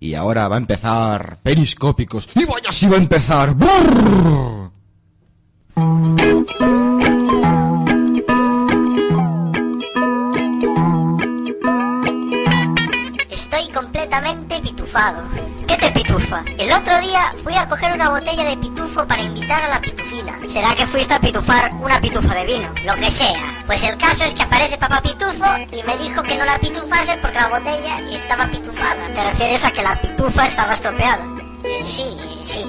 Y ahora va a empezar Periscópicos. ¡Y vaya si va a empezar! ¡Brrr! Estoy completamente pitufado. ¿Qué te El otro día fui a coger una botella de pitufo para invitar a la pitufina. ¿Será que fuiste a pitufar una pitufa de vino? Lo que sea. Pues el caso es que aparece papá pitufo y me dijo que no la pitufase porque la botella estaba pitufada. ¿Te refieres a que la pitufa estaba estropeada? Eh, Sí, sí.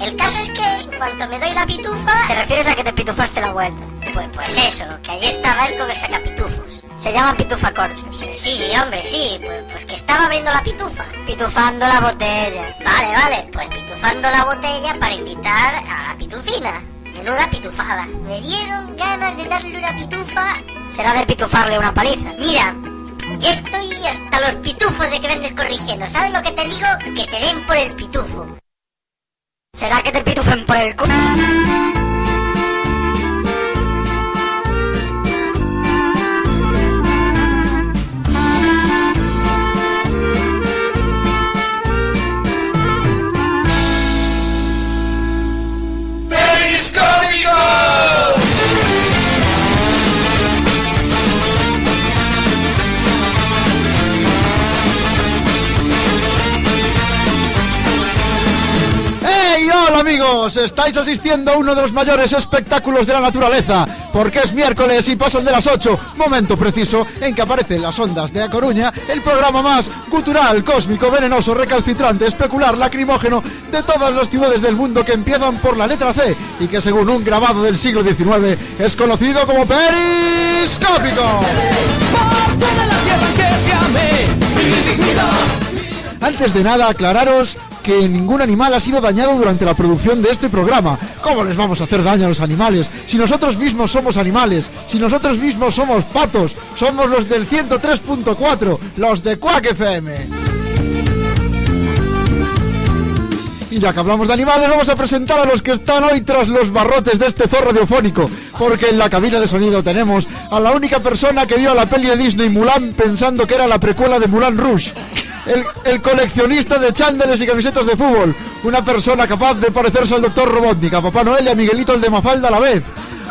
El caso es que en cuanto me doy la pitufa... ¿Te refieres a que te pitufaste la vuelta? Pues, pues eso, que allí estaba él con el sacapitufos. Se llaman pitufacorchos. Sí, hombre, sí, pues, pues que estaba abriendo la pitufa. Pitufando la botella. Vale, vale, pues pitufando la botella para invitar a la pitufina. Menuda pitufada. Me dieron ganas de darle una pitufa. Será de pitufarle una paliza. Mira, ya estoy hasta los pitufos de que vendes corrigiendo. ¿Sabes lo que te digo? Que te den por el pitufo. ¿Será que te pitufen por el culo? Amigos, estáis asistiendo a uno de los mayores espectáculos de la naturaleza, porque es miércoles y pasan de las 8, momento preciso en que aparecen las ondas de A Coruña, el programa más cultural, cósmico, venenoso, recalcitrante, especular, lacrimógeno de todas las ciudades del mundo que empiezan por la letra C y que según un grabado del siglo XIX es conocido como Periscópico. Antes de nada, aclararos que ningún animal ha sido dañado durante la producción de este programa. ¿Cómo les vamos a hacer daño a los animales? Si nosotros mismos somos animales, si nosotros mismos somos patos, somos los del 103.4, los de Quack FM. Y ya que hablamos de animales, vamos a presentar a los que están hoy tras los barrotes de este zorro radiofónico. Porque en la cabina de sonido tenemos a la única persona que vio la peli de Disney Mulan pensando que era la precuela de Mulan Rouge. El, coleccionista de chándeles y camisetas de fútbol. Una persona capaz de parecerse al doctor Robotnik, a Papá Noel y a Miguelito el de Mafalda a la vez.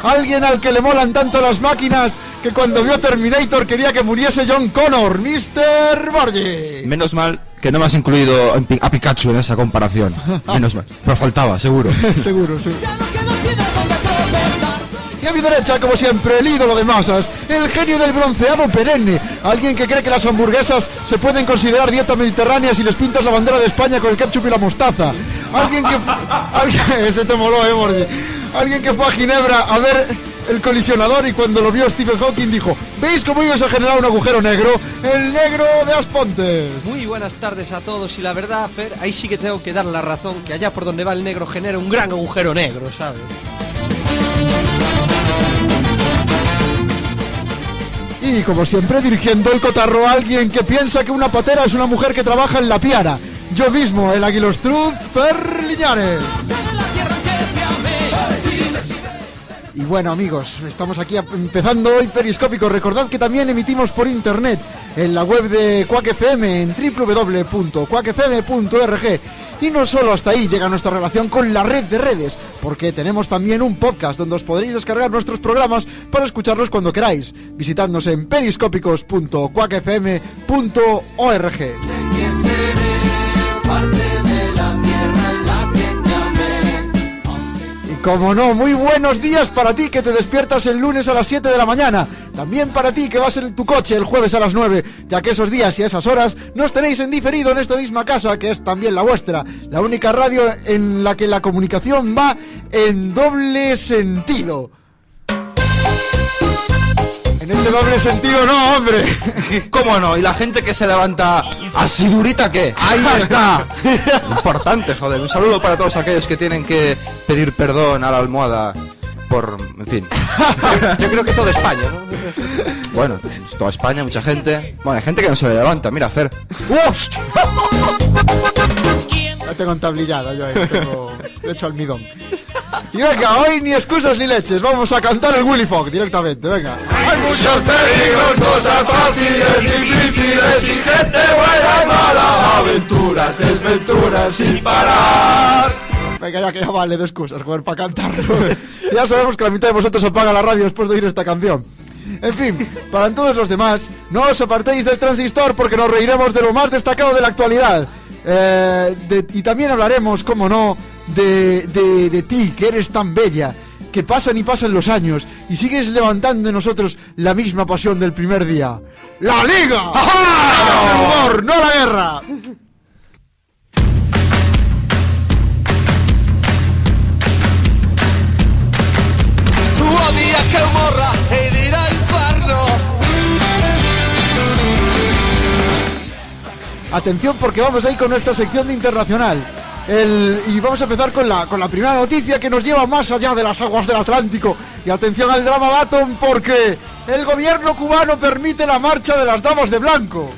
Alguien al que le molan tanto las máquinas que cuando vio Terminator quería que muriese John Connor, Mr. Borgi. Menos mal que no me has incluido a Pikachu en esa comparación. Menos mal. Pero faltaba, seguro. Seguro, sí. Y a mi derecha, como siempre, el ídolo de masas, el genio del bronceado perenne, alguien que cree que las hamburguesas se pueden considerar dieta mediterránea si les pintas la bandera de España con el ketchup y la mostaza. Alguien que... alguien- ese te moló, eh, Borgi. Alguien que fue a Ginebra a ver el colisionador y cuando lo vio Stephen Hawking dijo, ¿veis cómo ibas a generar un agujero negro? El negro de Aspontes. Muy buenas tardes a todos y la verdad, Fer, ahí sí que tengo que dar la razón que allá por donde va el negro genera un gran agujero negro, ¿sabes? Y como siempre dirigiendo el cotarro a alguien que piensa que una patera es una mujer que trabaja en la piara. Yo mismo, el Aguilostruz Fer Liñares. Y bueno amigos, estamos aquí empezando hoy Periscópico. Recordad que también emitimos por internet en la web de Quack FM en www.quackfm.org. Y no solo hasta ahí llega nuestra relación con la red de redes, porque tenemos también un podcast donde os podréis descargar nuestros programas para escucharlos cuando queráis, visitadnos en periscópicos.quackfm.org. como no, muy buenos días para ti que te despiertas el lunes a las 7 de la mañana. También para ti que vas en tu coche el jueves a las 9, ya que esos días y esas horas nos tenéis en diferido en esta misma casa, que es también la vuestra. La única radio en la que la comunicación va en doble sentido. En ese doble sentido no, hombre. ¿Cómo no? ¿Y la gente que se levanta así durita qué? Ahí está. Importante, joder. Un saludo para todos aquellos que tienen que pedir perdón a la almohada por, en fin. Yo creo que toda España, ¿no? Bueno, toda España, mucha gente. Bueno, hay gente que no se le levanta. Mira, Fer. ¡Hostia! Ya tengo entablillada yo ahí, tengo de hecho almidón. Y venga, hoy ni excusas ni leches, vamos a cantar el Willy Fogg directamente, venga. Hay muchos peligros, cosas fáciles, difíciles y gente buena y mala, aventuras cantar sin parar. Venga, ya que ya vale de excusas, joder, para cantarlo. si ya sabemos que la mitad de vosotros apaga la radio después de oír esta canción. En fin, para todos los demás, no os apartéis del transistor porque nos reiremos de lo más destacado de la actualidad. Eh, de- y también hablaremos, como no, de, de, de ti, que eres tan bella, que pasan y pasan los años y sigues levantando en nosotros la misma pasión del primer día. ¡La Liga! ¡El humor, no la guerra! Morra e. Atención porque vamos ahí con nuestra sección de internacional. El- y vamos a empezar con la, con la primera noticia que nos lleva más allá de las aguas del Atlántico. Y atención al drama Baton porque el gobierno cubano permite la marcha de las damas de blanco.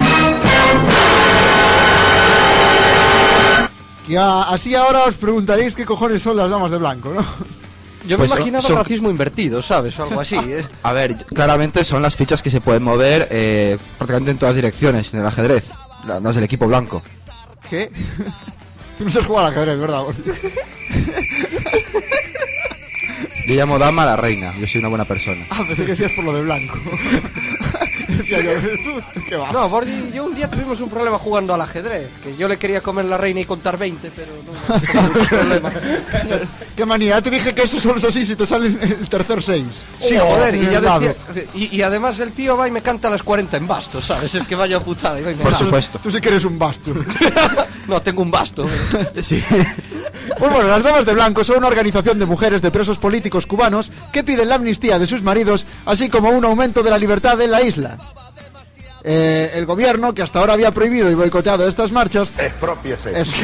Que a- así ahora os preguntaréis qué cojones son las damas de blanco, ¿no? Yo Pues me imaginaba son- racismo invertido, ¿sabes? O algo así. ¿eh? A ver, claramente son las fichas que se pueden mover eh, prácticamente en todas direcciones en el ajedrez. la- Las del equipo blanco. ¿Qué? Tú no sabes jugar al ajedrez, ¿verdad? Yo llamo dama a la reina. Yo soy una buena persona. Ah, pensé que decías por lo de blanco. Decía yo, ¿tú? ¿Qué va? No, Borgi y yo un día tuvimos un problema jugando al ajedrez. Que yo le quería comer la reina y contar 20, pero no, no problema. Qué manía, ya te dije que eso solo es así si te salen el tercer 6. Sí, joder, y, ya decía, y, y además el tío va y me canta a las 40 en basto, ¿sabes? El que vaya putada y va y me Por canta. supuesto. Tú sí que eres un basto. No, tengo un basto. Sí. Pues bueno, las Damas de Blanco son una organización de mujeres de presos políticos cubanos que piden la amnistía de sus maridos, así como un aumento de la libertad en la isla. Eh, el gobierno, que hasta ahora había prohibido y boicoteado estas marchas, es-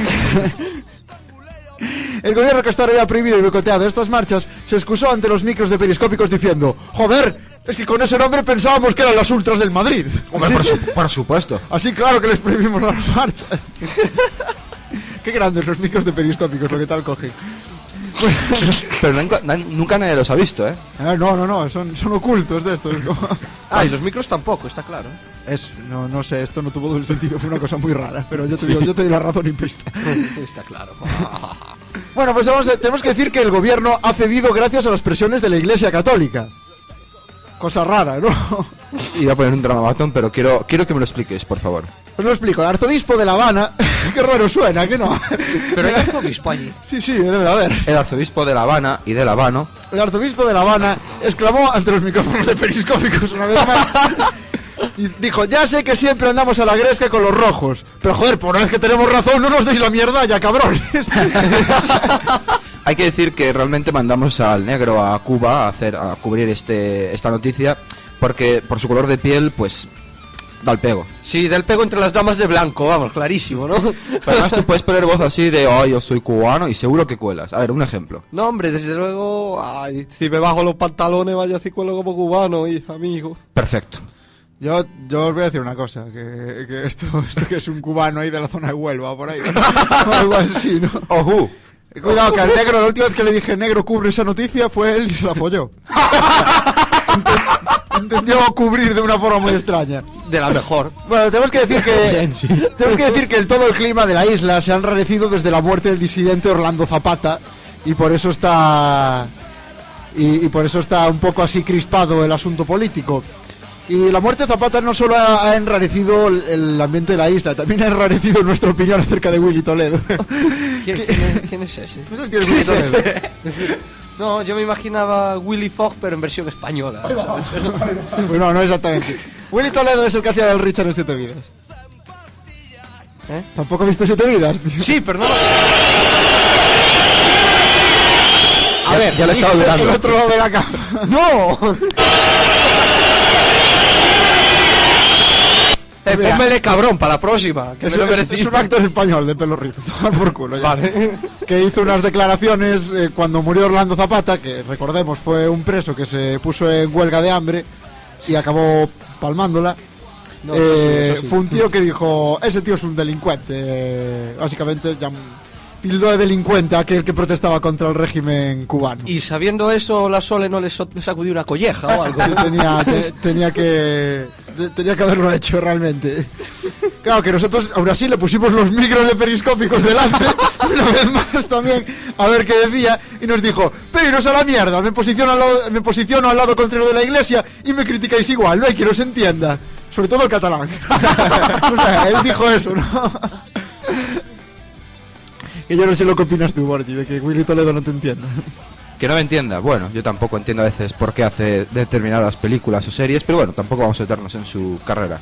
El gobierno que hasta ahora había prohibido y boicoteado estas marchas se excusó ante los micros de periscópicos diciendo Joder, es que con ese nombre pensábamos que eran las ultras del Madrid. Hombre, por, su- por supuesto. Así claro que les prohibimos las marchas. Qué grandes los micros de periscópicos, lo que tal cogen. Pero nunca, na- nunca nadie los ha visto, ¿eh? Ah, no, no, no, son, son ocultos de estos. como- Ah, y los micros tampoco, está claro. Es, no, no sé, esto no tuvo doble sentido, fue una cosa muy rara, pero yo te, digo, yo te doy la razón implícita. Está claro. Bueno, pues vamos a- tenemos que decir que el gobierno ha cedido gracias a las presiones de la Iglesia Católica. Cosa rara, ¿no? Iba a poner un drama batón, pero quiero, quiero que me lo expliques, por favor. Os lo explico, el arzobispo de La Habana, qué raro suena, que no. Pero hay arzobispo allí. Sí, sí, debe de haber. El arzobispo de La Habana y de La Habano El arzobispo de La Habana exclamó ante los micrófonos de periscópicos una vez más. Y dijo, ya sé que siempre andamos a la gresca con los rojos, pero joder, por una vez que tenemos razón, no nos deis la mierda ya, cabrones. Hay que decir que realmente mandamos al negro a Cuba a hacer a cubrir este esta noticia porque por su color de piel pues da el pego. Sí, del pego entre las damas de blanco, vamos, clarísimo, ¿no? Pero además tú puedes poner voz así de, oh, yo soy cubano y seguro que cuelas. A ver, un ejemplo. No, hombre, desde luego, ay, si me bajo los pantalones vaya cicuelo como cubano, y amigo. Perfecto. Yo, yo os voy a decir una cosa, que, que esto, esto que es un cubano ahí de la zona de Huelva, por ahí, o algo así, ¿no? Ojú. Cuidado, que al negro, la última vez que le dije negro cubre esa noticia fue él y se la folló. Entendió cubrir de una forma muy extraña. De la mejor. Bueno, tenemos que decir que tenemos que decir que el todo el clima de la isla se ha enrarecido desde la muerte del disidente Orlando Zapata y por eso está y, y por eso está un poco así crispado el asunto político. Y la muerte de Zapata no solo ha, ha enrarecido el, el ambiente de la isla, también ha enrarecido nuestra opinión acerca de Willy Toledo. ¿Quién, quién es, quién es ese? ¿No sabes quién es Willy Toledo? No, yo me imaginaba Willy Fogg, pero en versión española. Pues no, no exactamente. Willy Toledo es el que hacía del Richard en Siete Vidas. ¿Eh? ¿Tampoco viste Siete Vidas? tío? Sí, pero no. A ver, ya lo estaba El dudando. otro lado de la cama. ¡No! Eh, pónmele cabrón para la próxima, que Es, me lo es- es un actor español de pelo rizo, tomar por culo ya. Vale. Que hizo unas declaraciones eh, cuando murió Orlando Zapata, que recordemos fue un preso que se puso en huelga de hambre y acabó palmándola. No, eso sí, Eh, sí. Fue un tío que dijo, ese tío es un delincuente. eh, básicamente, ya- tildó de delincuente aquel que protestaba contra el régimen cubano. Y sabiendo eso, la Sole no le sacudió una colleja o algo. Tenía, te- tenía que te- tenía que haberlo hecho realmente. Claro que nosotros aún así le pusimos los micros de periscópicos delante una vez más también a ver qué decía y nos dijo, pero a la mierda, me posiciono al lado, me posiciono al lado contrario de la iglesia y me criticáis igual, no hay quien os entienda. Sobre todo el catalán. o sea, él dijo eso, ¿no? Que yo no sé lo que opinas tú, Borgi, de que Willy Toledo no te entienda. Que no me entienda. Bueno, yo tampoco entiendo a veces por qué hace determinadas películas o series, pero bueno, tampoco vamos a meternos en su carrera.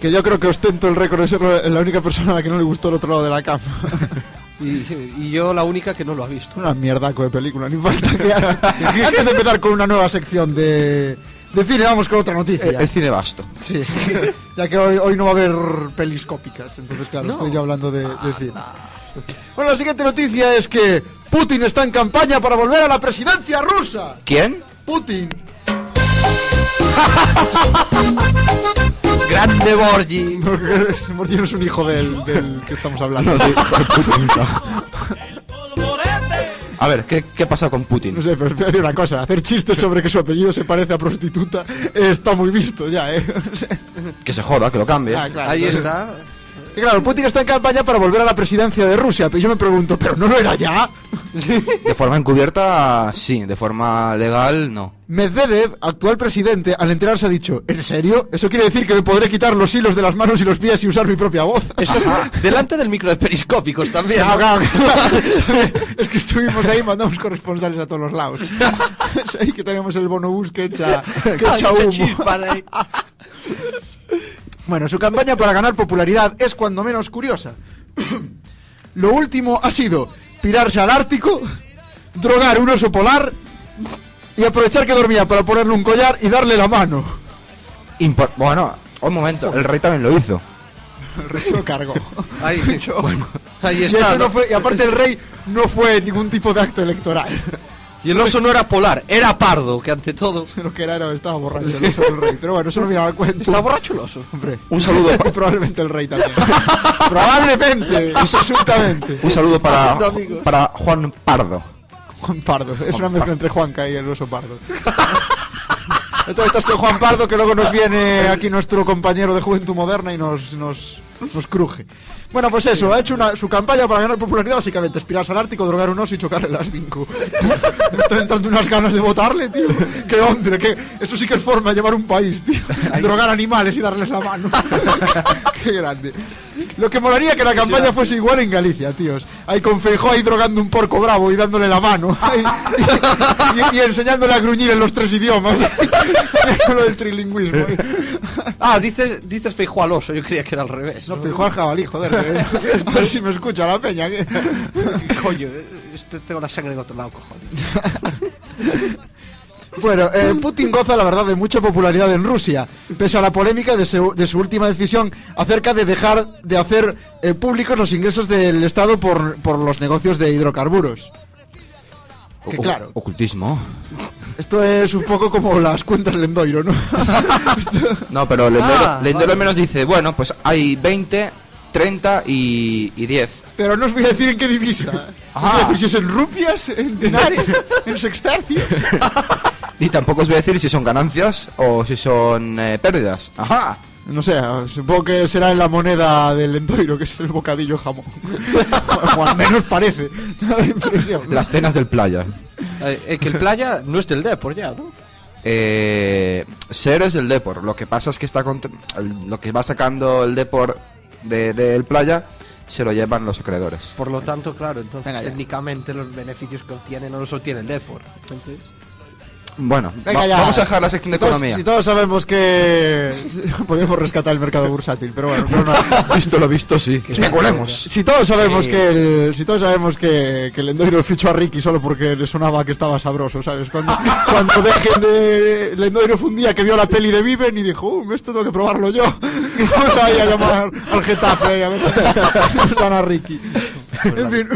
Que yo creo que ostento el récord de ser la única persona a la que no le gustó el otro lado de la cama. Y, y yo la única que no lo ha visto. Una mierdaco de película, ni falta que haga. Antes de empezar con una nueva sección de, de cine, vamos con otra noticia. El, el cine vasto. Sí, ya que hoy, hoy no va a haber peliscópicas, entonces claro, No. estoy yo hablando de, de cine. Bueno, la siguiente noticia es que Putin está en campaña para volver a la presidencia rusa. ¿Quién? Putin. ¡Grande Borgi! Es- Morty no es un hijo del, del que estamos hablando. A ver, ¿qué, qué pasa con Putin? No sé, pero te voy a decir una cosa, hacer chistes sobre que su apellido se parece a prostituta eh, está muy visto ya, ¿eh? Que se joda, que lo cambie. ah, claro, Ahí entonces- está. Y claro, Putin está en campaña para volver a la presidencia de Rusia, pero yo me pregunto, ¿pero no lo era ya? De forma encubierta, sí. De forma legal, no. Medvedev, actual presidente, al enterarse ha dicho, ¿en serio? Eso quiere decir que me podré quitar los hilos de las manos y los pies y usar mi propia voz. Eso, delante del micro de periscópicos también. ¿no? Es que estuvimos ahí, mandamos corresponsales a todos los lados. Es ahí que tenemos el bonobús que echa, que echa humo. Bueno, su campaña para ganar popularidad es cuando menos curiosa. Lo último ha sido pirarse al Ártico, drogar un oso polar y aprovechar que dormía para ponerle un collar y darle la mano. Impor- bueno, un momento, el rey también lo hizo. El rey se lo cargó. Ahí, ahí y, está. eso no ¿no? fue, y aparte el rey no fue ningún tipo de acto electoral. Y el oso no era polar, era pardo, que ante todo. Lo que era, era estaba borracho el oso del rey. Pero bueno, eso no viene al cuento. ¿Está borracho el oso? Hombre, Un saludo pa- probablemente el rey también. probablemente, absolutamente. Un saludo para, para Juan Pardo. Juan Pardo. Es una mezcla entre Juanca y el oso pardo. Entonces, estás con Juan Pardo, que luego nos viene aquí nuestro compañero de Juventud Moderna y nos, nos, nos cruje. Bueno, pues eso, ha hecho una, su campaña para ganar popularidad, básicamente, aspirarse al Ártico, drogar un oso y chocarle las cinco. Me estoy entrando unas ganas de votarle, tío. Qué hombre, que eso sí que es forma de llevar un país, tío. Drogar animales y darles la mano. Qué grande. Lo que molaría que la campaña fuese igual en Galicia, tíos. Ahí con Feijó ahí drogando un porco bravo y dándole la mano. Ahí, y, y- y enseñándole a gruñir en los tres idiomas. Lo del trilingüismo. Ah, dices, dices Feijóo al oso, yo creía que era al revés. No, Feijó al jabalí, joder. que- A ver si me escucha la peña. que- Coño, este- tengo la sangre en otro lado, cojones. Bueno, eh, Putin goza, la verdad, de mucha popularidad en Rusia, pese a la polémica de su, de su última decisión acerca de dejar de hacer eh, públicos los ingresos del Estado por, por los negocios de hidrocarburos. Que O- claro. Ocultismo. Esto es un poco como las cuentas Lendoiro, ¿no? No, pero Lendero, Ah, vale. al menos dice, bueno, pues hay 20, 30 y, y 10. Pero no os voy a decir en qué divisa. Os voy a decir si es en rupias, en dinares, en sextercios. Y tampoco os voy a decir si son ganancias o si son eh, pérdidas. Ajá. No sé, supongo que será en la moneda del Lendoiro, que es el bocadillo jamón. o al menos parece. La impresión. Las cenas del playa. Eh, eh, que el playa no es del Depor ya, ¿no? Eh, Ser es el Depor. Lo que pasa es que está lo que va sacando el Depor de- del playa se lo llevan los acreedores. Por lo tanto, claro, entonces técnicamente los beneficios que obtiene no los obtiene el Depor. Entonces, Bueno, Venga va- ya. vamos a dejar la sección de Si todos- economía. Si todos sabemos que podemos rescatar el mercado bursátil, pero bueno, no, no. Visto lo visto, sí. Especulemos. Si todos sabemos que el, si todos sabemos que, que el Lendoiro fichó a Ricky solo porque le sonaba que estaba sabroso, ¿sabes? Cuando, cuando dejen de Lendoiro fue un día que vio la peli de Viven y dijo, uh, esto tengo que probarlo yo. Y vamos a ir a llamar al Getafe a ver si a Ricky. En fin.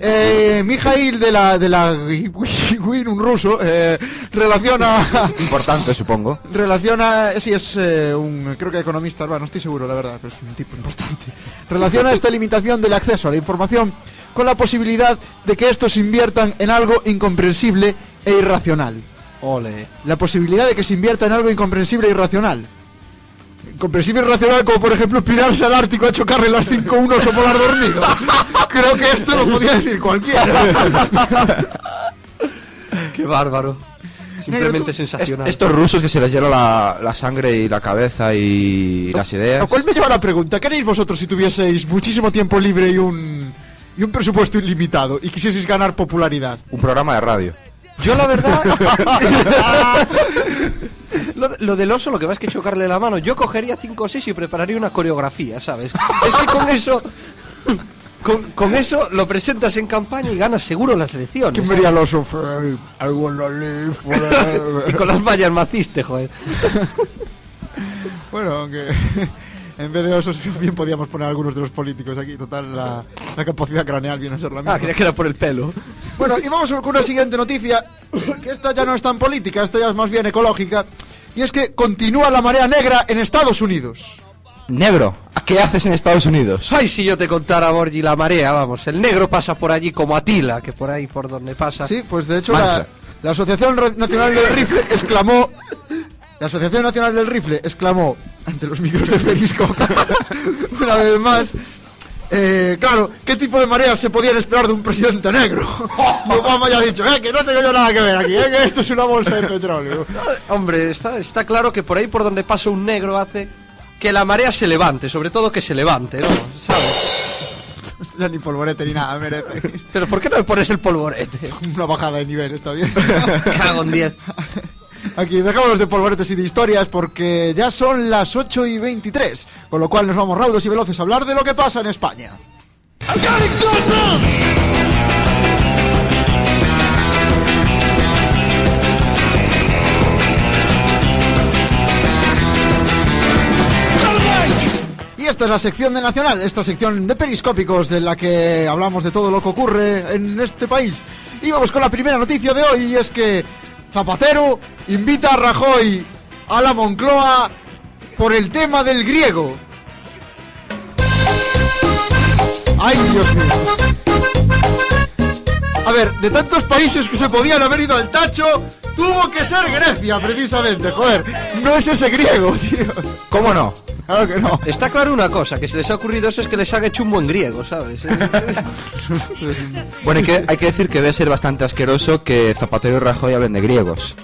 Eh, Mijail de la de la Win, un ruso, eh, relaciona Importante, supongo. relaciona, sí, es eh, un, creo que economista, bueno, no estoy seguro, la verdad, pero es un tipo importante. Relaciona esta limitación del acceso a la información con la posibilidad de que estos inviertan en algo incomprensible e irracional. Ole. La posibilidad de que se invierta en algo incomprensible e irracional. Incomprensible e irracional como por ejemplo pirarse al Ártico a chocarle las 5 un oso polar dormido. Creo que esto lo podía decir cualquiera. Qué bárbaro. Simplemente sensacional. Estos rusos que se les hiela la, la sangre y la cabeza y las ideas. Lo cual me lleva a la pregunta, ¿qué haréis vosotros si tuvieseis muchísimo tiempo libre y un, y un presupuesto ilimitado y quisieseis ganar popularidad? Un programa de radio. Yo la verdad... lo del oso, lo que va es que chocarle la mano. Yo cogería 5 o 6 y prepararía una coreografía, ¿sabes? Es que con eso... Con, con eso lo presentas en campaña y ganas seguro las elecciones. Forever. Y con las vallas maciste, joder. Bueno, aunque en vez de osos bien podíamos poner algunos de los políticos aquí. Total, la, la capacidad craneal viene a ser la misma. Ah, creía que era por el pelo. Bueno, y vamos con una siguiente noticia, que esta ya no es tan política, esta ya es más bien ecológica. Y es que continúa la marea negra en Estados Unidos. Negro, ¿qué haces en Estados Unidos? Ay, si yo te contara, Borgi, la marea, vamos. El negro pasa por allí como Atila, que por ahí por donde pasa. Sí, pues de hecho la, la Asociación Nacional del Rifle exclamó... La Asociación Nacional del Rifle exclamó ante los micros de Perisco una vez más... eh, claro, ¿qué tipo de mareas se podían esperar de un presidente negro? Y Obama ya ha dicho, eh, que no tengo yo nada que ver aquí, eh, que esto es una bolsa de petróleo. Hombre, está, está claro que por ahí por donde pasa un negro hace que la marea se levante, sobre todo que se levante, ¿no? ¿Sabes? Ya ni polvorete ni nada merece. Pero ¿por qué no me pones el polvorete? Una bajada de nivel, está bien. Cago en 10. Aquí dejamos de polvoretes y de historias porque ya son las 8 y 23, con lo cual nos vamos raudos y veloces a hablar de lo que pasa en España. Es la sección de Nacional, esta sección de periscópicos de la que hablamos de todo lo que ocurre en este país. Y vamos con la primera noticia de hoy, y es que Zapatero invita a Rajoy a la Moncloa por el tema del griego. Ay, Dios mío. A ver, de tantos países que se podían haber ido al tacho, tuvo que ser Grecia, precisamente. Joder, no es ese griego, tío. ¿Cómo no? Claro que no. Está claro una cosa, que se les ha ocurrido eso es que les haga hecho un buen griego, ¿sabes? Bueno, hay que, hay que decir que debe ser bastante asqueroso que Zapatero y Rajoy hablen de griegos.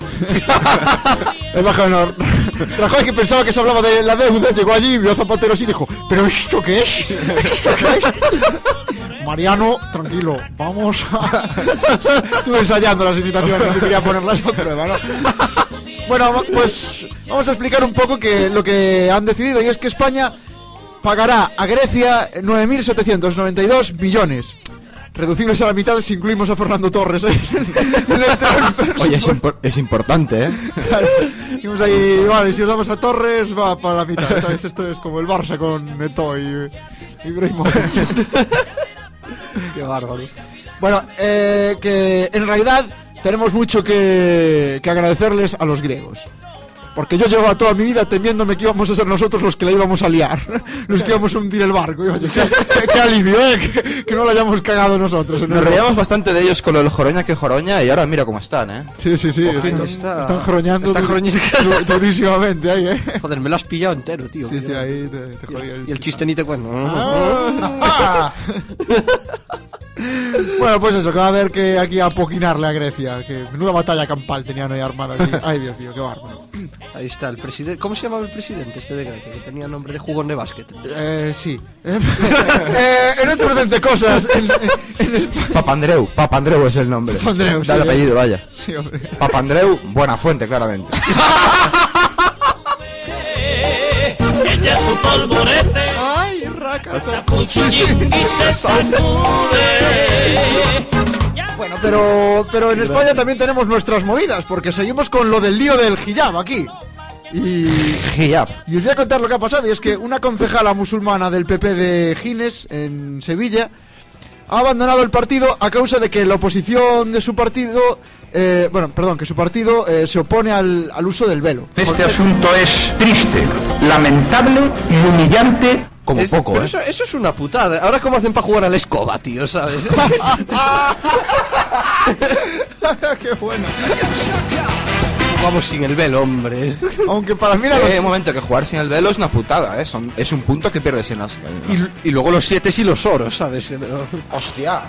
El bajo honor. Rajoy que pensaba que se hablaba de la deuda, llegó allí, vio a Zapatero así y dijo, ¿pero esto qué es? ¿Esto qué es? Mariano, tranquilo, vamos a... Estuve ensayando las imitaciones y quería ponerlas a prueba, ¿no? Bueno, pues vamos a explicar un poco que lo que han decidido y es que España pagará a Grecia 9.792 millones. Reducibles a la mitad si incluimos a Fernando Torres ¿eh? Oye, es, impor- es importante, ¿eh? Ahí, vale, si os damos a Torres, va para la mitad, ¿sabes? Esto es como el Barça con Neto y Ibrahimovic. Qué bárbaro. bueno, eh, que en realidad tenemos mucho que, que agradecerles a los griegos. Porque yo llevaba toda mi vida temiéndome que íbamos a ser nosotros los que la íbamos a liar, los que íbamos a hundir el barco. Y oye, qué, qué alivio, ¿eh? Que, que no lo hayamos cagado nosotros. Nos el- reíamos bastante de ellos con lo del joroña que joroña y ahora mira cómo están, ¿eh? Sí, sí, sí. Ahí están, está. están joroñando Están du- durísimamente ahí, ¿eh? Joder, me lo has pillado entero, tío. Sí, sí, ahí te, te Y jodí el, y el chiste ni te cuento. Ah. bueno, pues eso, que va a haber que aquí apoquinarle a Grecia. Que menuda batalla campal tenían ahí armada aquí. Ay, Dios mío, qué bárbaro. Ahí está, el presidente. ¿Cómo se llamaba el presidente este de Grecia? Que tenía nombre de jugón de básquet. Eh, sí. Eh, en otro orden de cosas, en, en el... Papandreu, Papandreu es el nombre. Papandreou, Da el sí, apellido, vaya. Sí, hombre. Papandreu, buena fuente, claramente. Ella es su polvorete, Bueno, pero, pero en España también tenemos nuestras movidas, porque seguimos con lo del lío del hijab aquí. Y, y os voy a contar lo que ha pasado, y es que una concejala musulmana del PP de Gines, en Sevilla, ha abandonado el partido a causa de que la oposición de su partido, eh, bueno, perdón, que su partido eh, se opone al, al uso del velo. Este asunto es triste, lamentable y humillante Como Es- poco, pero ¿eh? eso, eso es una putada. Ahora, ¿cómo hacen para jugar a la escoba, tío? ¿Sabes? Qué buena. Vamos sin el velo, hombre. Aunque para mí la Eh, un momento, que jugar sin el velo es una putada, ¿eh? Son- es un punto que pierdes en las... Y, y luego los siete y los oros, ¿sabes? ¡Hostia!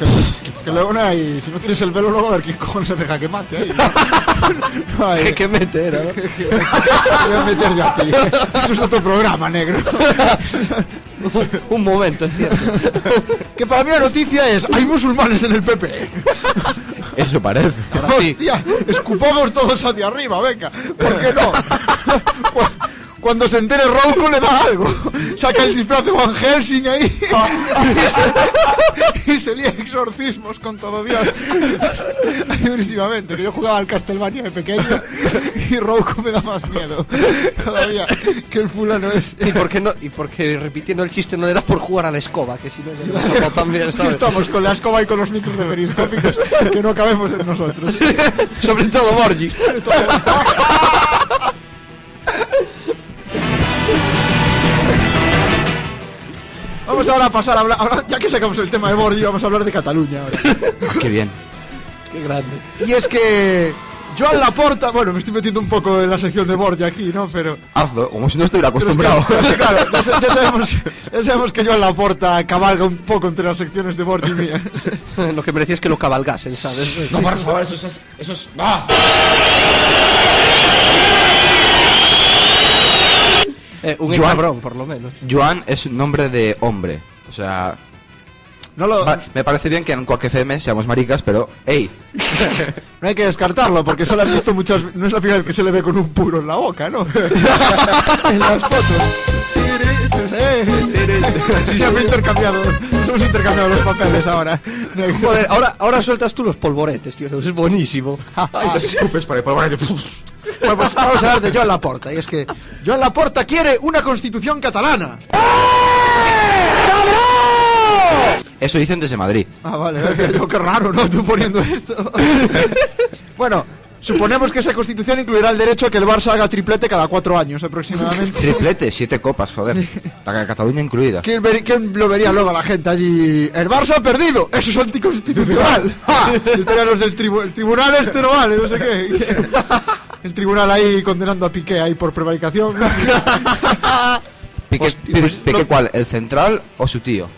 Que, que luego no hay, si no tienes el velo luego a ver quién cojones se deja que mate ahí. No hay- Hay que meter, ¿no? que- que- te voy a meter yo a ti. Eso es otro programa, negro. Un momento, es cierto. Que para mí la noticia es, hay musulmanes en el PP. Eso parece. Ahora sí. Hostia, escupamos todos hacia arriba, venga. ¿Por qué no? Cu- Cuando se entere Rouco le da algo. Saca el disfraz de Van Helsing ahí. Y se, y se lía exorcismos con todo Dios. Ahí durísimamente. Que yo jugaba al Castlevania de pequeño y Rouco me da más miedo. Todavía que el fulano es. ¿Y por qué no? Y porque repitiendo el chiste no le das por jugar a la escoba, que si no como también, ¿sabes? estamos con la escoba y con los micros de periscópicos que no cabemos en nosotros. Sobre todo Borgi. Vamos ahora a pasar a hablar, ahora- ya que sacamos el tema de Borgi, vamos a hablar de Cataluña ahora. Qué bien. Qué grande. Y es que Joan Laporta, bueno, me estoy metiendo un poco en la sección de Borgi aquí, ¿no? Pero, Hazlo, como si no estuviera pero es que- acostumbrado. claro, ya, sa- ya sabemos, ya sabemos que Joan Laporta cabalga un poco entre las secciones de Borgi mías. Lo que merecía es que lo cabalgasen, ¿sabes? No, por favor, eso es... Eso es... ¡Ah! Eh, un Joan. cabrón, por lo menos. Joan es un nombre de hombre. O sea... No, lo, va- me parece bien que en Quack FM seamos maricas, pero... ¡Ey! no hay que descartarlo, porque solo han visto muchas... No es la primera vez que se le ve con un puro en la boca, ¿no? en las fotos. Sí, ya me he intercambiado. Hemos intercambiado los papeles ahora. Joder, ahora, ahora sueltas tú los polvoretes, tío. Es buenísimo. Ay, Los escupes para por Bueno, pues vamos a hablar de Joan Laporta. Y es que Joan Laporta quiere una constitución catalana. Eso dicen desde Madrid. Ah, vale, yo qué raro, ¿no? Tú poniendo esto. bueno, suponemos que esa constitución incluirá el derecho a que el Barça haga triplete cada cuatro años aproximadamente. Triplete, siete copas, joder. La de Cataluña incluida. ¿Quién, ver- quién lo vería luego a la gente allí? El Barça ha perdido. Eso es anticonstitucional. ¡Ja! Estarían los del tribu- el tribunal este no vale, no sé qué. El tribunal ahí condenando a Piqué ahí por prevaricación. Piqué, Hostia, pues, Piqué ¿cuál? ¿El central o su tío?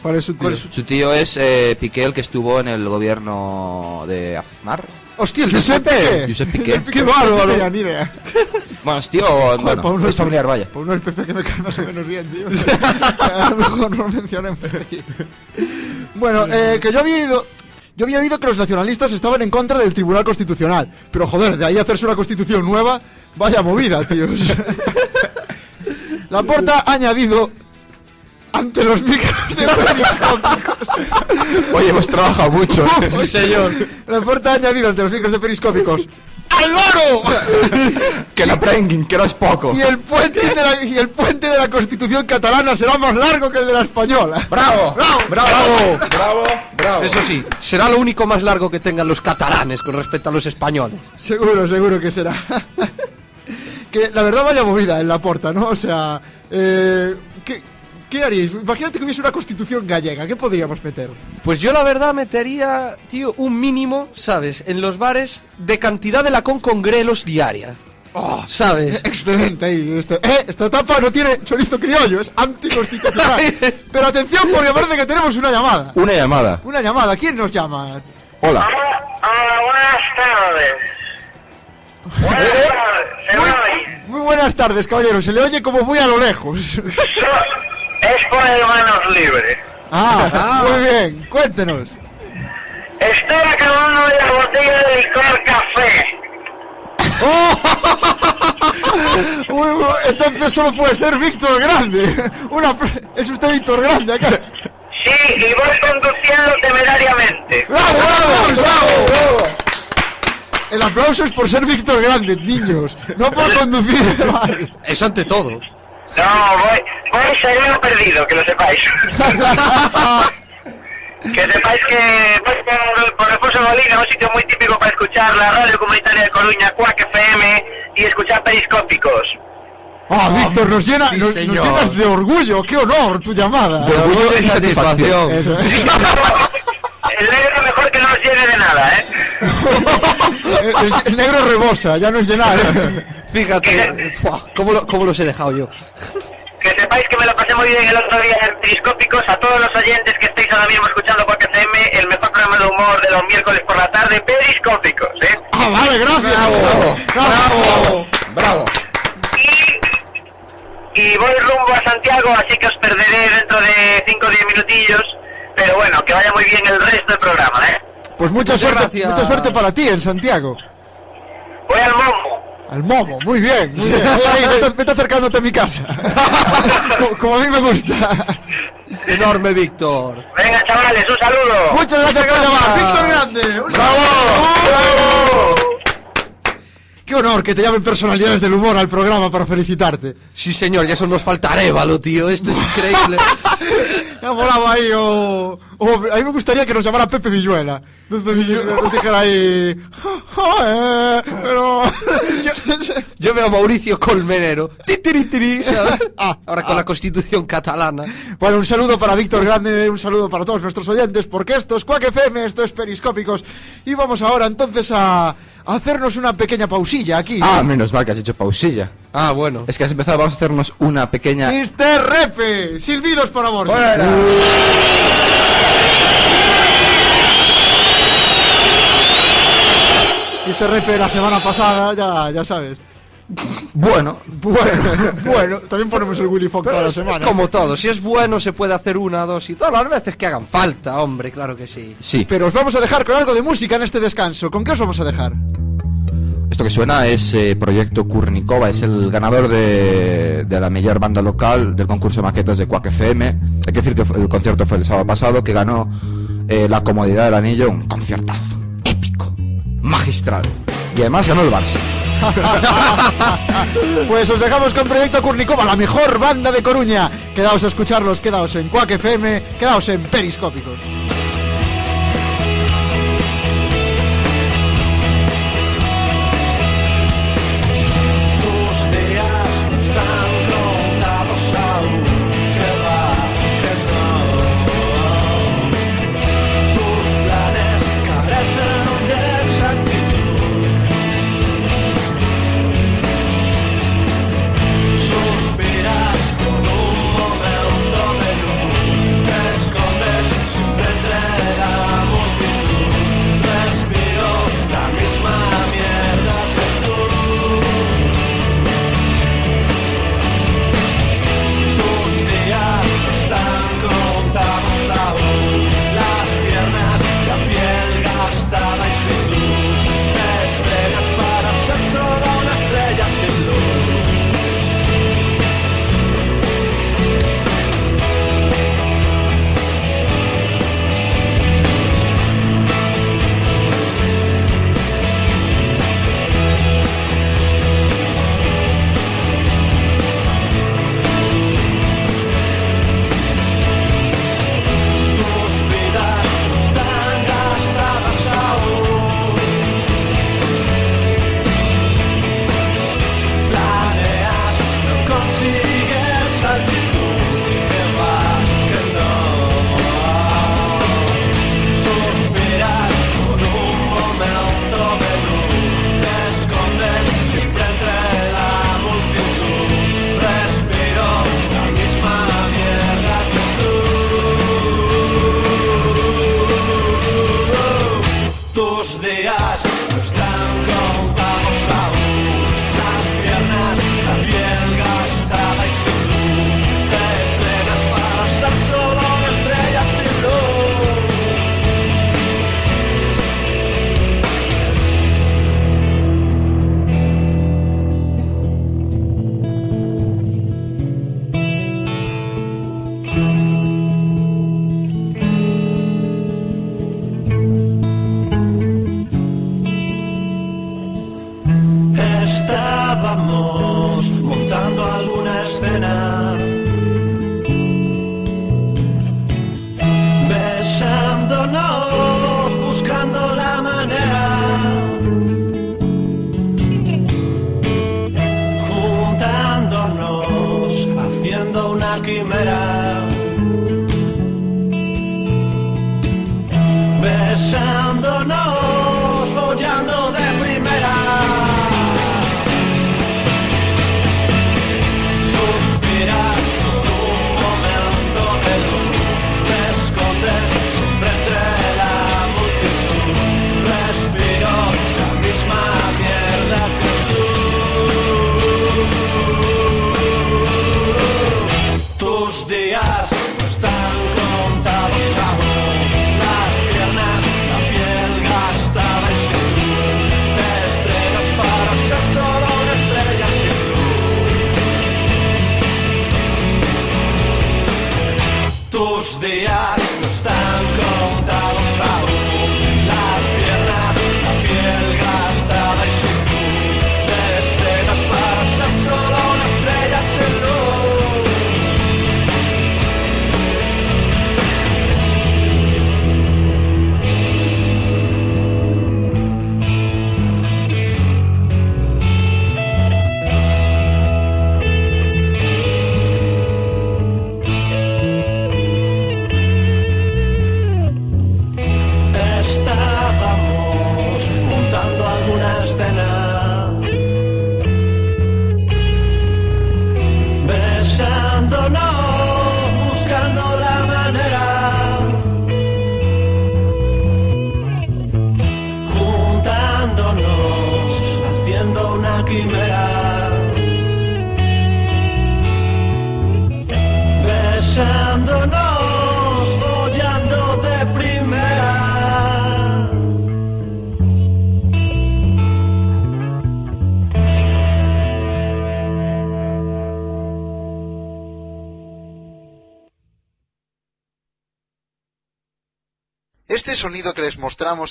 ¿Cuál es su tío? Su tío es eh, Piqué, el que estuvo en el gobierno de Aznar. Hostia, el Giuseppe Giuseppe. Piqué. ¡Qué bárbaro! No tenía ni idea. Bueno, es tío, Joder, bueno, pa' uno es familiar, vaya. Por uno el PP que me cae más o menos bien, tío. a lo mejor no lo mencionemos aquí. Bueno, eh, que yo había ido... Yo había oído que los nacionalistas estaban en contra del Tribunal Constitucional. Pero joder, de ahí hacerse una constitución nueva, vaya movida, tíos. La Porta ha añadido ante los micros de periscópicos. Oye, hemos trabajado mucho. Sí, señor. La Porta ha añadido ante los micros de periscópicos. ¡Al loro! que la prenguin, que no es poco. Y el puente de la, y el puente de la Constitución catalana será más largo que el de la española. ¡Bravo! ¡Bravo! ¡Bravo! ¡Bravo! ¡Bravo! Eso sí, será lo único más largo que tengan los catalanes con respecto a los españoles. Seguro, seguro que será. que la verdad vaya movida en la porta, ¿no? O sea, eh, ¿qué, ¿qué haríais? Imagínate que hubiese una constitución gallega, ¿qué podríamos meter? Pues yo la verdad metería, tío, un mínimo, ¿sabes? En los bares de cantidad de lacón con grelos diaria. Oh, ¿sabes? Excelente ahí. Este, eh, esta etapa no tiene chorizo criollo, es anticonstitucional. Pero atención porque parece que tenemos una llamada. Una llamada. Una llamada, ¿quién nos llama? Hola. Hola, buenas tardes. Buenas tardes, se me oye. Muy buenas tardes, caballero. Se le oye como muy a lo lejos. Es por el manos libres. ah, muy bien. Cuéntenos. Estoy acabando de la botella de licor café. Uy, entonces solo puede ser Víctor Grande. Una, es usted Víctor Grande acá. Sí, y voy conduciendo temerariamente. ¡Bravo, bravo, bravo! El aplauso es por ser Víctor Grande, niños. No por conducir mal. Eso ante todo. No, voy, voy serio perdido, que lo sepáis. que sepáis que voy por, por Alfonso Molina, un sitio muy típico para escuchar la radio comunitaria de Coruña, Cuac FM, y escuchar periscópicos. Ah, Víctor, nos, llena, sí, nos, llenas de orgullo. ¡Qué honor tu llamada! De orgullo y satisfacción. Eso es. El negro mejor que no nos llene de nada, ¿eh? el, el- el negro rebosa, ya no es llenar. ¿eh? Fíjate. ¿cómo, lo- ¿cómo los he dejado yo? Que sepáis que me lo pasé muy bien el otro día en Periscópicos. A todos los oyentes que estéis ahora mismo escuchando Quack FM, el mejor programa de humor de los miércoles por la tarde, Periscópicos, ¿eh? ¡Ah, vale, gracias! Bravo, bravo, bravo. Y, y voy rumbo a Santiago, así que os perderé dentro de 5 o 10 minutillos. Pero bueno, que vaya muy bien el resto del programa, ¿eh? Pues mucha Muchas suerte, gracias. mucha suerte para ti en Santiago. Voy al Momo. Al momo, muy bien, muy bien. Ahí, vete, vete acercándote a mi casa. como, como a mí me gusta. Enorme Víctor. Venga, chavales, un saludo. Muchas gracias por gracias. llamar, Víctor Grande. Un saludo. Qué honor que te llamen personalidades del humor al programa para felicitarte. Sí, señor, ya solo nos falta Arévalo, tío. Esto es increíble. Me ha volado ahí, o, o a mí me gustaría que nos llamara Pepe Villuela. Pepe Villuela nos dijera ahí. "Joder, Pero. Yo veo a Mauricio Colmenero. Titiritiri. Ah, Ahora con ah. la constitución catalana. Bueno, un saludo para Víctor Grande, un saludo para todos nuestros oyentes, porque esto es Quack FM, esto es Periscópicos. Y vamos ahora entonces a hacernos una pequeña pausilla aquí. Ah, menos mal que has hecho pausilla. Ah, bueno. Es que has empezado, vamos a hacernos una pequeña... ¡Chiste repe! ¡Silbidos por amor! Chiste repe la semana pasada, ya, ya sabes. Bueno, Bueno, bueno, también ponemos el Willy Fox toda la Es semana. como todo, si es bueno se puede hacer una, dos y todas las veces que hagan falta, hombre, claro que sí. sí. Pero os vamos a dejar con algo de música en este descanso. ¿Con qué os vamos a dejar? Esto que suena es eh, Proyecto Kurnikova, es el ganador de, de la mejor banda local del concurso de maquetas de Quack FM. Hay que decir que el concierto fue el sábado pasado, que ganó eh, la comodidad del anillo, un conciertazo épico, magistral. Y además ganó el Barça. Pues os dejamos con Proyecto Kurnikova, la mejor banda de Coruña. Quedaos a escucharlos, quedaos en Quack FM, quedaos en Periscópicos.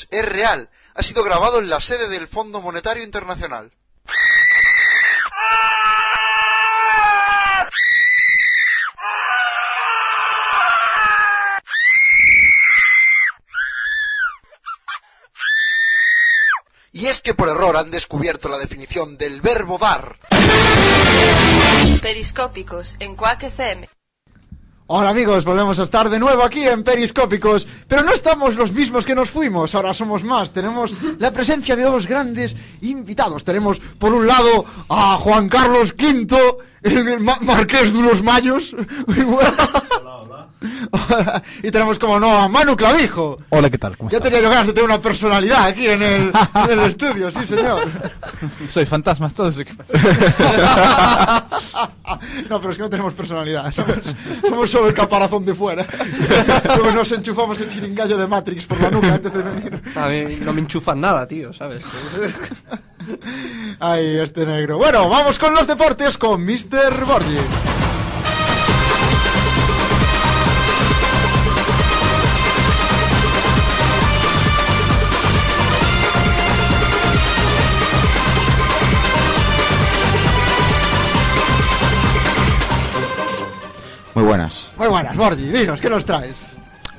Es real. Ha sido grabado en la sede del Fondo Monetario Internacional. Y es que por error han descubierto la definición del verbo dar. Periscópicos en Quack FM. Hola amigos, volvemos a estar de nuevo aquí en Periscópicos, pero no estamos los mismos que nos fuimos, ahora somos más, tenemos la presencia de dos grandes invitados, tenemos por un lado a Juan Carlos V, el ma- marqués de los mayos, y tenemos como no a Manu Clavijo. Hola, ¿qué tal? ¿Cómo Ya tenía yo ganas de tener una personalidad aquí en el, en el estudio, sí señor. Soy fantasmas, todo eso que pasa. No, pero es que no tenemos personalidad. Somos, somos solo el caparazón de fuera. Luego nos enchufamos el chiringallo de Matrix por la nuca antes de venir. A mí no me enchufan nada, tío, ¿sabes? Ay, este negro. Bueno, vamos con los deportes con Mr. Borgi. Buenas. Muy buenas, Borgi. Dinos, ¿qué nos traes?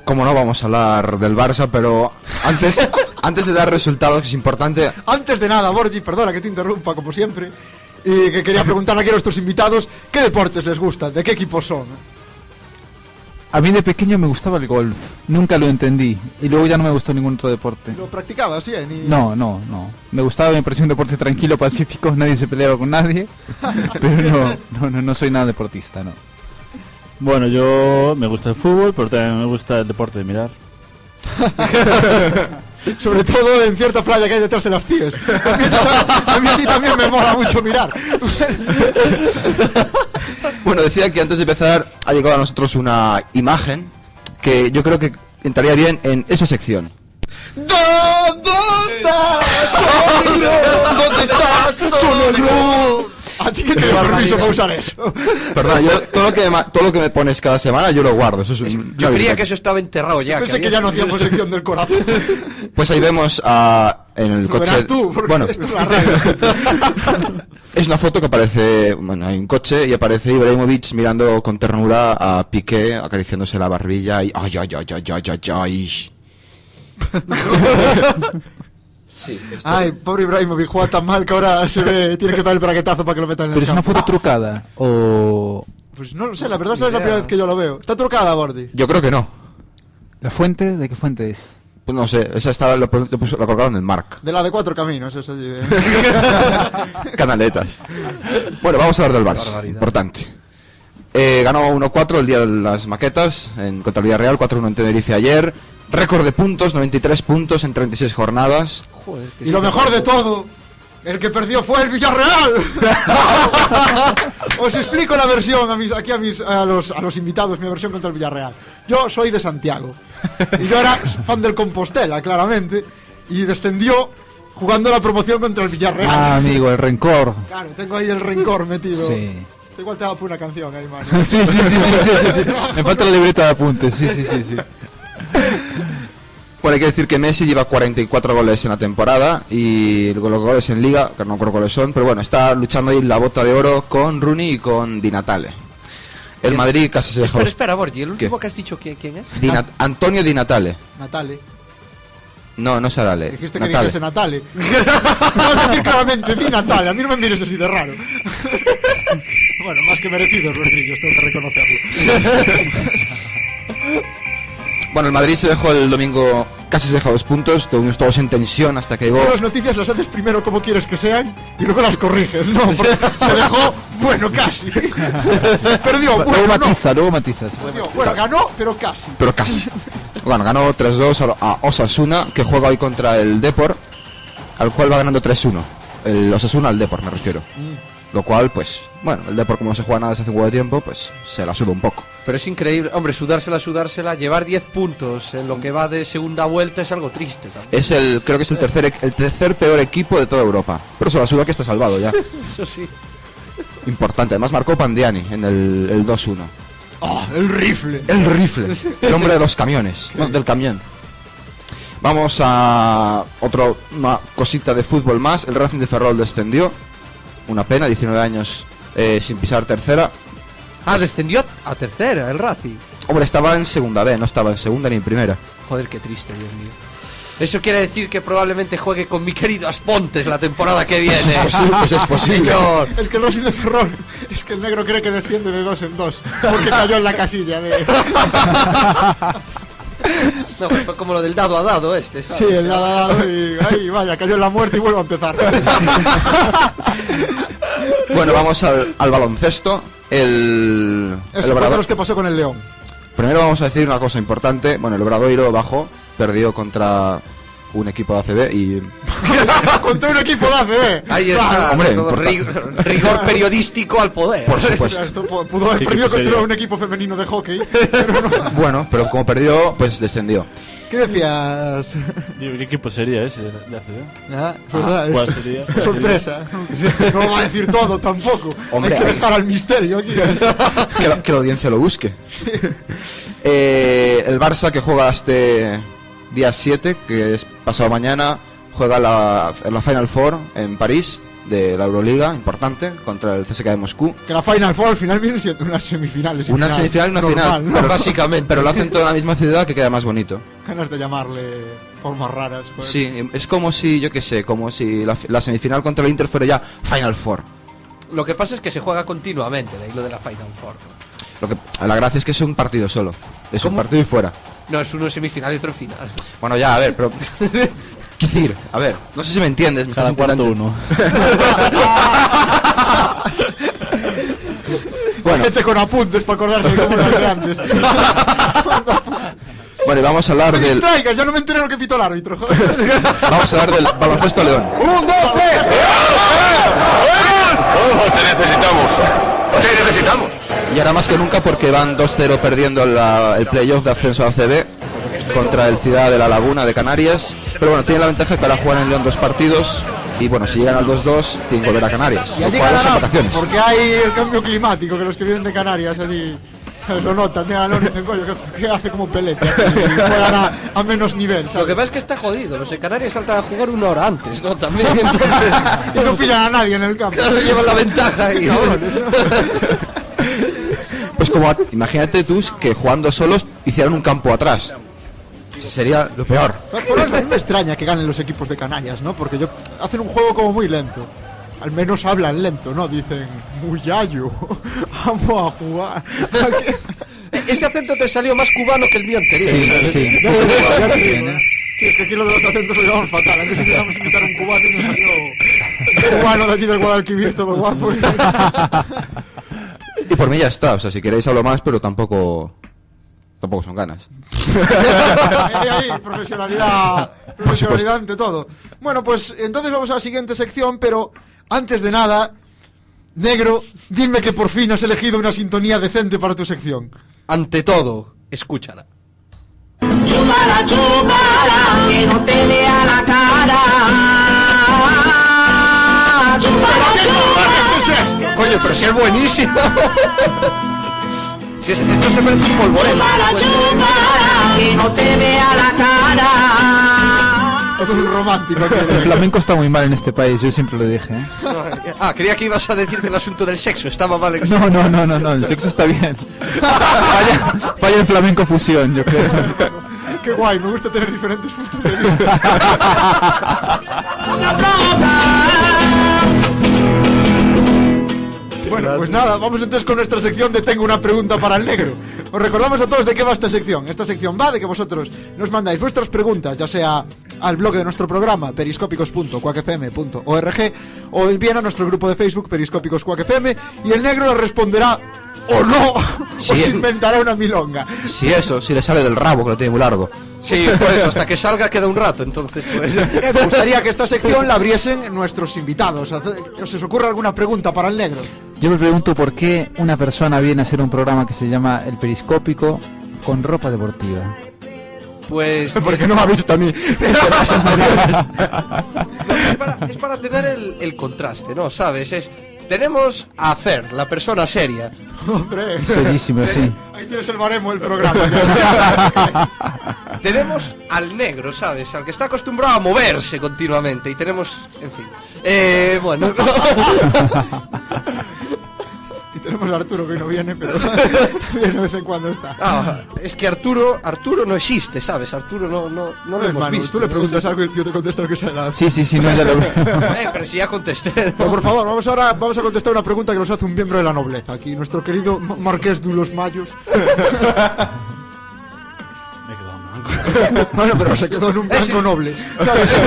Como no vamos a hablar del Barça, pero antes, antes de dar resultados es importante. Antes de nada, Borgi, perdona que te interrumpa, como siempre. Y que quería preguntar aquí a nuestros invitados qué deportes les gustan, de qué equipos son. A mí de pequeño me gustaba el golf. Nunca lo entendí. Y luego ya no me gustó ningún otro deporte. ¿Lo practicabas bien? Y... No, no, no. Me gustaba, me pareció un deporte tranquilo, pacífico, nadie se peleaba con nadie. Pero no, no, no, no soy nada deportista, no. Bueno, yo me gusta el fútbol, pero también me gusta el deporte de mirar. Sobre todo en cierta playa que hay detrás de las CIES. A mí, a mí a ti también me mola mucho mirar. Bueno, decía que antes de empezar ha llegado a nosotros una imagen que yo creo que entraría bien en esa sección. ¿Dónde estás. ¿A ti que te da permiso para usar eso? Perdón, yo todo lo que me, todo lo que me pones cada semana yo lo guardo. Eso es un- Yo creía que eso estaba enterrado ya. Pensé que había- ya no hacíamos sección del corazón. Pues ahí vemos a en el Lo coche. verás tú, bueno, esto es la radio. es una foto que aparece, bueno, hay un coche y aparece Ibrahimovic mirando con ternura a Piqué acariciándose la barbilla y ay ay ay ay ay ay ay. Ay, pobre Ibrahimovic, juega tan mal que ahora se ve, tiene que dar el braquetazo para que lo metan en Pero el es una foto trucada. O. Pues no lo sé, la verdad es que es la primera vez que yo lo veo. Está trucada, Bordi. Yo creo que no. ¿La fuente? ¿De qué fuente es? Pues no sé, esa estaba lo, lo, puso- lo colgaron en el Mark. De la de cuatro caminos, eso allí. de- Canaletas. Bueno, vamos a hablar del Barça. Importante. Eh, ganó 1-4 el día de las maquetas en contra el Villarreal, 4-1 en Tenerife ayer. Récord de puntos, 93 puntos en 36 jornadas. Joder, Y lo mejor de todo, el que perdió fue el Villarreal. Os explico la versión a mis, aquí a, mis, a, los, a los invitados, mi versión contra el Villarreal. Yo soy de Santiago. Y yo era fan del Compostela, claramente. Y descendió jugando la promoción contra el Villarreal. Ah, amigo, el rencor. Claro, tengo ahí el rencor metido. Sí. Igual te da por una canción ahí, Manu. sí, sí, sí, sí, sí, sí, sí. Me falta la libreta de apuntes, sí, sí, sí, sí. Bueno, hay que decir que Messi lleva 44 goles en la temporada y los goles en liga, que no recuerdo cuáles son, pero bueno, está luchando ahí la bota de oro con Rooney y con Di Natale. El Madrid casi se dejó... Espera, espera, Borgi, el ¿Qué? último que has dicho, ¿quién, quién es? Di Antonio Di Natale. Natale. No, no será Ale. Dijiste que Natale. dijese Natale. Vas a decir claramente, di Natale. A mí no me mires así de raro. bueno, más que merecido, Rodríguez, tengo que reconocerlo. Bueno, el Madrid se dejó el domingo, casi se dejó dos puntos, estuvimos todos en tensión hasta que llegó... Las noticias las haces primero como quieres que sean y luego las corriges, ¿no? Porque se dejó, bueno, casi. Perdió, luego bueno, no. matiza, luego matizas. Perdió. Bueno, ganó, pero casi. pero casi. Bueno, ganó 3-2 a a Osasuna, que juega hoy contra el Depor, al cual va ganando 3-1. El Osasuna al Depor, me refiero. Lo cual, pues, bueno, el Depor como no se juega nada desde hace un huevo de tiempo, pues se la suda un poco. Pero es increíble, hombre, sudársela, sudársela, llevar 10 puntos en lo que va de segunda vuelta es algo triste también. Es el, creo que es el tercer, e- el tercer peor equipo de toda Europa. Pero se la suda que está salvado ya. Eso sí. Importante. Además marcó Pandiani en el, el 2-1. ¡Ah, el rifle! El rifle. El hombre de los camiones. no, del camión. Vamos a otra cosita de fútbol más. El Racing de Ferrol descendió. Una pena, 19 años eh, sin pisar tercera. Ah, descendió a, a tercera el Racing. Hombre, estaba en segunda B, no estaba en segunda ni en primera. Joder, qué triste, Dios mío. Eso quiere decir que probablemente juegue con mi querido Aspontes la temporada que viene. es posible, pues es posible. Señor. Es que el Racing de Ferrol, es que el negro cree que desciende de dos en dos, porque cayó en la casilla de... No, pues fue como lo del dado a dado este, ¿sabes? Sí, el dado y ay, vaya, cayó en la muerte y vuelve a empezar. Bueno, vamos al, al baloncesto. El, el Eso, Obrador- cuéntanos qué pasó con el León. Primero vamos a decir una cosa importante. Bueno, el Obradoiro bajó, perdió contra un equipo de ACB y Contra un equipo de ACB. Ahí está, Claro. hombre, todo rigor, rigor periodístico al poder. por supuesto. Esto pu- pudo haber ¿Qué perdido equipo contra sería? un equipo femenino de hockey, pero no. Bueno, pero como perdió, pues descendió. ¿Qué decías? Digo, ¿Qué equipo sería ese de ACB? Ah, es- ¿cuál sería? es sorpresa. No lo va a decir todo tampoco. Hombre, Hay que hay- dejar al misterio aquí. que, la, que la audiencia lo busque. Eh, el Barça que juega este día 7, que es pasado mañana, juega la, la Final Four en París de la Euroliga, importante, contra el CSKA de Moscú. Que la Final Four al final viene siendo unas semifinales. Una final semifinal y una normal, final, ¿no? pero básicamente, pero lo hacen todo en la misma ciudad que queda más bonito. Ganas de llamarle formas raras. pues. Sí, es como si, yo qué sé, como si la, la semifinal contra el Inter fuera ya Final Four. Lo que pasa es que se juega continuamente, de ahí lo de la Final Four. Lo que, la gracia es que es un partido solo. Es un ¿Cómo? partido y fuera. No, es uno semifinal y otro final. Bueno, ya, a ver, pero... ¿Qué decir? A ver, no sé si me entiendes. Me Cada estás cuarto uno. Bueno. Gente con apuntes para acordarse de cómo era de antes. Bueno, y vamos a hablar Me del... distraigas, ya no me enteré lo que pitó el árbitro. joder. Vamos a hablar del baloncesto León. Te necesitamos. Te necesitamos. Y ahora más que nunca porque van 2-0 perdiendo la- el playoff de ascenso a ACB contra el Ciudad de la Laguna de Canarias. Pero bueno, tiene la ventaja que ahora juegan en León dos partidos y bueno, si llegan al 2-2 tienen que volver a Canarias. Son llegarán, vacaciones. porque hay el cambio climático, que los que vienen de Canarias allí ¿sabes? lo notan, y dicen, coño, que, hace como pelete, aquí", y juegan a, a menos nivel, Lo que pasa es que está jodido. Los de Canarias saltan a jugar una hora antes, ¿no? También. Entonces, Y no pillan a nadie en el campo. claro, llevan la ventaja. Y, Pues como imagínate tú que jugando solos hicieran un campo atrás. Eso sería lo peor. No me extraña que ganen los equipos de Canarias, ¿no? Porque yo, hacen un juego como muy lento. Al menos hablan lento, ¿no? Dicen, Muyayo, vamos a jugar. Ese acento te salió más cubano que el mío anterior. Sí, sí. Ya digo, ya te digo. Sí, es que aquí lo de los acentos lo llevamos fatal. Antes intentamos imitar a un cubano y nos salió un cubano de allí del Guadalquivir todo guapo. Y por mí ya está, o sea, si queréis hablo más, pero tampoco tampoco son ganas. ahí, ahí, profesionalidad, profesionalidad ante todo. Bueno, pues entonces vamos a la siguiente sección, pero antes de nada, negro, dime que por fin has elegido una sintonía decente para tu sección. Ante todo, escúchala. Chúpala, chúpala, que no te vea la cara. Pero si es buenísimo. Si es- esto se parece un polvorón. Que no te vea la cara. Todo un romántico. El flamenco está muy mal en este país, yo siempre lo dije. ¿eh? Ah, creía que ibas a decir que el asunto del sexo estaba mal. en- No, no, no, no, no, el sexo está bien. Falla, falla el flamenco fusión, yo creo. Qué guay, me gusta tener diferentes puntos de vista. Bueno, pues nada, vamos entonces con nuestra sección de Tengo una pregunta para el negro. Os recordamos a todos de qué va esta sección. Esta sección va de que vosotros nos mandáis vuestras preguntas, ya sea al blog de nuestro programa, periscópicos.cuacfm.org, o bien a nuestro grupo de Facebook, Periscópicos FM, y el negro las responderá o no, Sí. o se inventará una milonga. Si eso, si le sale del rabo, que lo tiene muy largo. Sí, por eso, hasta que salga queda un rato, entonces pues... Eh, Me gustaría que esta sección la abriesen nuestros invitados. Hace- ¿Os os ocurre alguna pregunta para el negro? Yo me pregunto por qué una persona viene a hacer un programa que se llama El Periscópico con ropa deportiva. Pues... Porque no me ha visto a mí. es, para, es para tener el, el contraste, ¿no? ¿Sabes? Es... Tenemos a Fer, la persona seria. Hombre. Serísimo, sí. Ahí tienes el baremo del programa. Tenemos al negro, ¿sabes? Al que está acostumbrado a moverse continuamente. Y tenemos, en fin. Eh, bueno, tenemos a Arturo que hoy no viene, pero también de vez en cuando está. Ah, es que Arturo, Arturo no existe, ¿sabes? Arturo no, no, no lo Es hemos Manu, visto. tú le ¿no? preguntas algo y el tío te contesta lo que sea la... Sí, sí, sí, no, ya lo veo. Eh, pero si ya contesté. ¿no? Pero, por favor, vamos ahora vamos a contestar una pregunta que nos hace un miembro de la nobleza. Aquí, nuestro querido Ma- Marqués de los Mayos. bueno, pero se quedó en un blanco noble. ¿Sabes?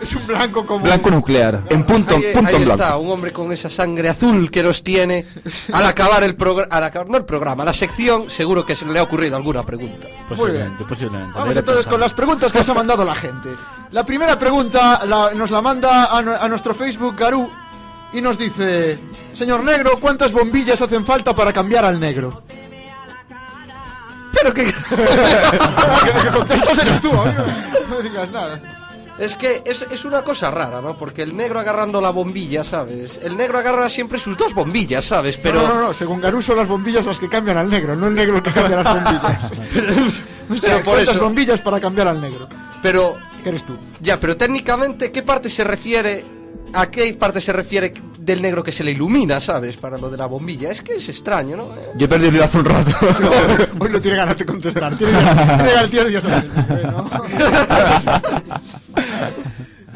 Es un blanco como... Blanco nuclear. En punto, Ahí, punto ahí en blanco. está, un hombre con esa sangre azul que nos tiene. Al acabar el programa, al acabar, no el programa, la sección, seguro que se le ha ocurrido alguna pregunta. Posiblemente, posiblemente. Vamos entonces pensar. con las preguntas que nos ha mandado la gente. La primera pregunta la- nos la manda a, a nuestro Facebook Garú y nos dice, señor negro, ¿cuántas bombillas hacen falta para cambiar al negro? Pero que que, que contestas eres tú, no, me digas nada. es que es, es una cosa rara, ¿no? Porque el negro agarrando la bombilla, ¿sabes? El negro agarra siempre sus dos bombillas, ¿sabes? Pero No, no, no, según Garú son las bombillas las que cambian al negro, no el negro el que cambia las bombillas. o sea, pero por ¿cuántas eso- bombillas para cambiar al negro? pero ¿Qué eres tú? ya, pero técnicamente ¿qué parte se refiere a qué parte se refiere del negro que se le ilumina, ¿sabes? Para lo de la bombilla. Es que es extraño, ¿no? Yo he perdido el hace un rato. Hoy no tiene ganas de contestar. Tiene ganas, tiene ganas, Bueno,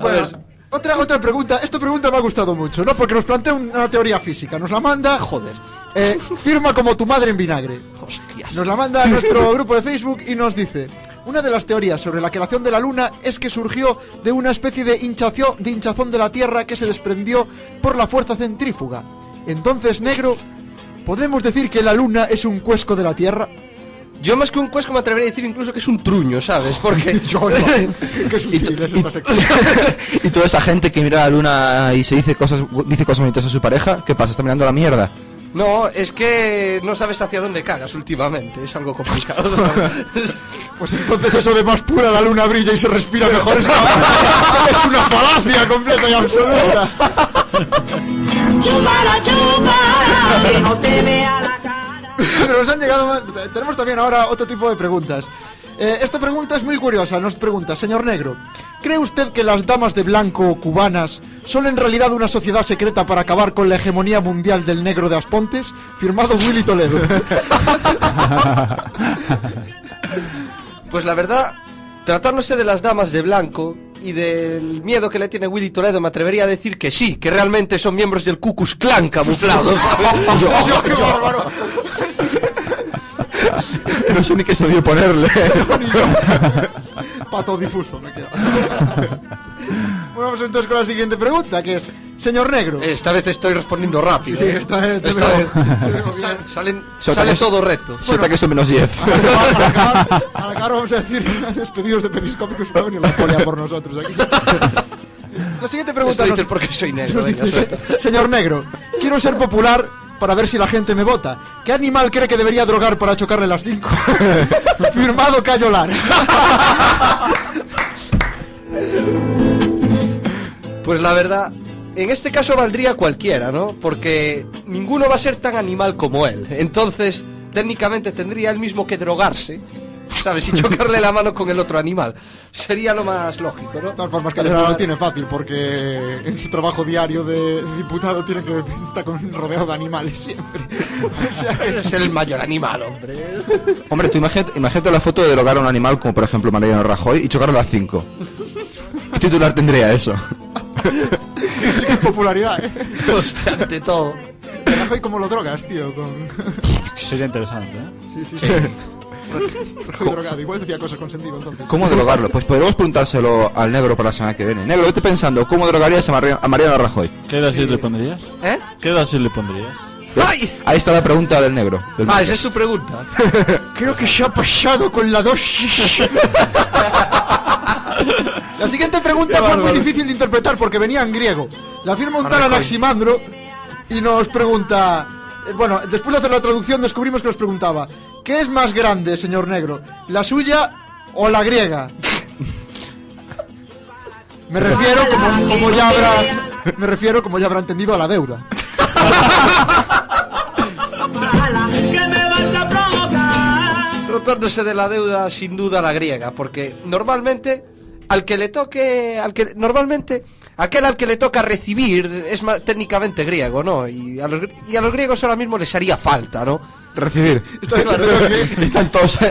Bueno, otra, otra pregunta. Esta pregunta me ha gustado mucho, ¿no? Porque nos plantea una teoría física. Nos la manda. Joder. eh, firma como tu madre en vinagre. Hostias. Nos la manda a nuestro grupo de Facebook y nos dice. Una de las teorías sobre la creación de la Luna es que surgió de una especie de hinchazón de la Tierra que se desprendió por la fuerza centrífuga. Entonces, negro, ¿podemos decir que la Luna es un cuesco de la Tierra? Yo más que un cuesco me atrevería a decir incluso que es un truño, ¿sabes? Porque. Qué sutil es esta sección. y toda esa gente que mira a la luna y se dice cosas, dice cosas bonitas a su pareja, ¿qué pasa? ¿Está mirando la mierda? No, es que no sabes hacia dónde cagas últimamente, es algo complicado. ¿sabes? Pues entonces eso de más pura la luna brilla y se respira mejor es una, es una falacia completa y absoluta. Chúpala, chúpala, que no te vea la cara. Pero nos han llegado más- Tenemos también ahora otro tipo de preguntas. Eh, esta pregunta es muy curiosa. Nos pregunta, señor Negro, ¿cree usted que las damas de blanco cubanas son en realidad una sociedad secreta para acabar con la hegemonía mundial del negro de Aspontes? Firmado Willy Toledo. Pues la verdad, tratándose de las damas de blanco y del miedo que le tiene Willy Toledo, me atrevería a decir que sí, que realmente son miembros del Ku Klux Klan camuflados. No sé ni qué se ponerle. Pato difuso, me queda. bueno, vamos entonces con la siguiente pregunta, que es, señor Negro. Esta vez estoy respondiendo rápido. Sí, sí, ¿eh? esta vez te Esta vez. Sal- salen, sale que todo recto. Nota que son menos 10. Al acabar, al acabar vamos a decir despedidos de periscópicos va a venir la polia por nosotros aquí. La siguiente pregunta Esto nos, porque soy negro. venga, dice, suelta. "Se- señor Negro, quiero ser popular para ver si la gente me vota. ¿Qué animal cree que debería drogar para chocarle las cinco? Firmado Cayolar. Pues la verdad, En este caso valdría cualquiera, ¿no? Porque ninguno va a ser tan animal como él. Entonces, técnicamente tendría él mismo que drogarse. ¿Sabes? Y chocarle la mano con el otro animal. Sería lo más lógico, ¿no? De todas formas, que lo tiene fácil porque en su trabajo diario de diputado tiene que estar con, rodeado de animales siempre. O sea Es el mayor animal, hombre. Hombre, tú imagínate, imagínate la foto de drogar a un animal como por ejemplo Mariano Rajoy y chocarlo a las 5. ¿Qué titular tendría eso? sí que es popularidad, ¿eh? Hostia, ante todo. Rajoy, ¿cómo lo drogas, tío? Con... Sería interesante, ¿eh? Sí, sí, sí. Drogado. Igual decía cosas con sentido, entonces. ¿Cómo drogarlo? Pues podremos preguntárselo al negro para la semana que viene. Negro, vete pensando, ¿cómo drogarías a, Mari- a Mariano Rajoy? ¿Qué dosis le pondrías? ¿Eh? ¿Qué dosis le pondrías? ¿Ves? Ahí está la pregunta del negro. del Ah, esa es su pregunta. Creo que se ha pasado con la dosis. La siguiente pregunta fue muy difícil de interpretar porque venía en griego. La firma un tal Anaximandro y nos pregunta. eh, Bueno, después de hacer la traducción descubrimos que nos preguntaba: ¿Qué es más grande, señor negro? ¿La suya o la griega? Me refiero, como, como ya habrá. Me refiero, como ya habrá entendido, a la deuda. Tratándose de la deuda, sin duda la griega, porque normalmente al que le toque, al que normalmente aquel al que le toca recibir es más técnicamente griego, ¿no? Y a los gr- y a los griegos ahora mismo les haría falta, ¿no? Recibir. Claro. Están todos eh,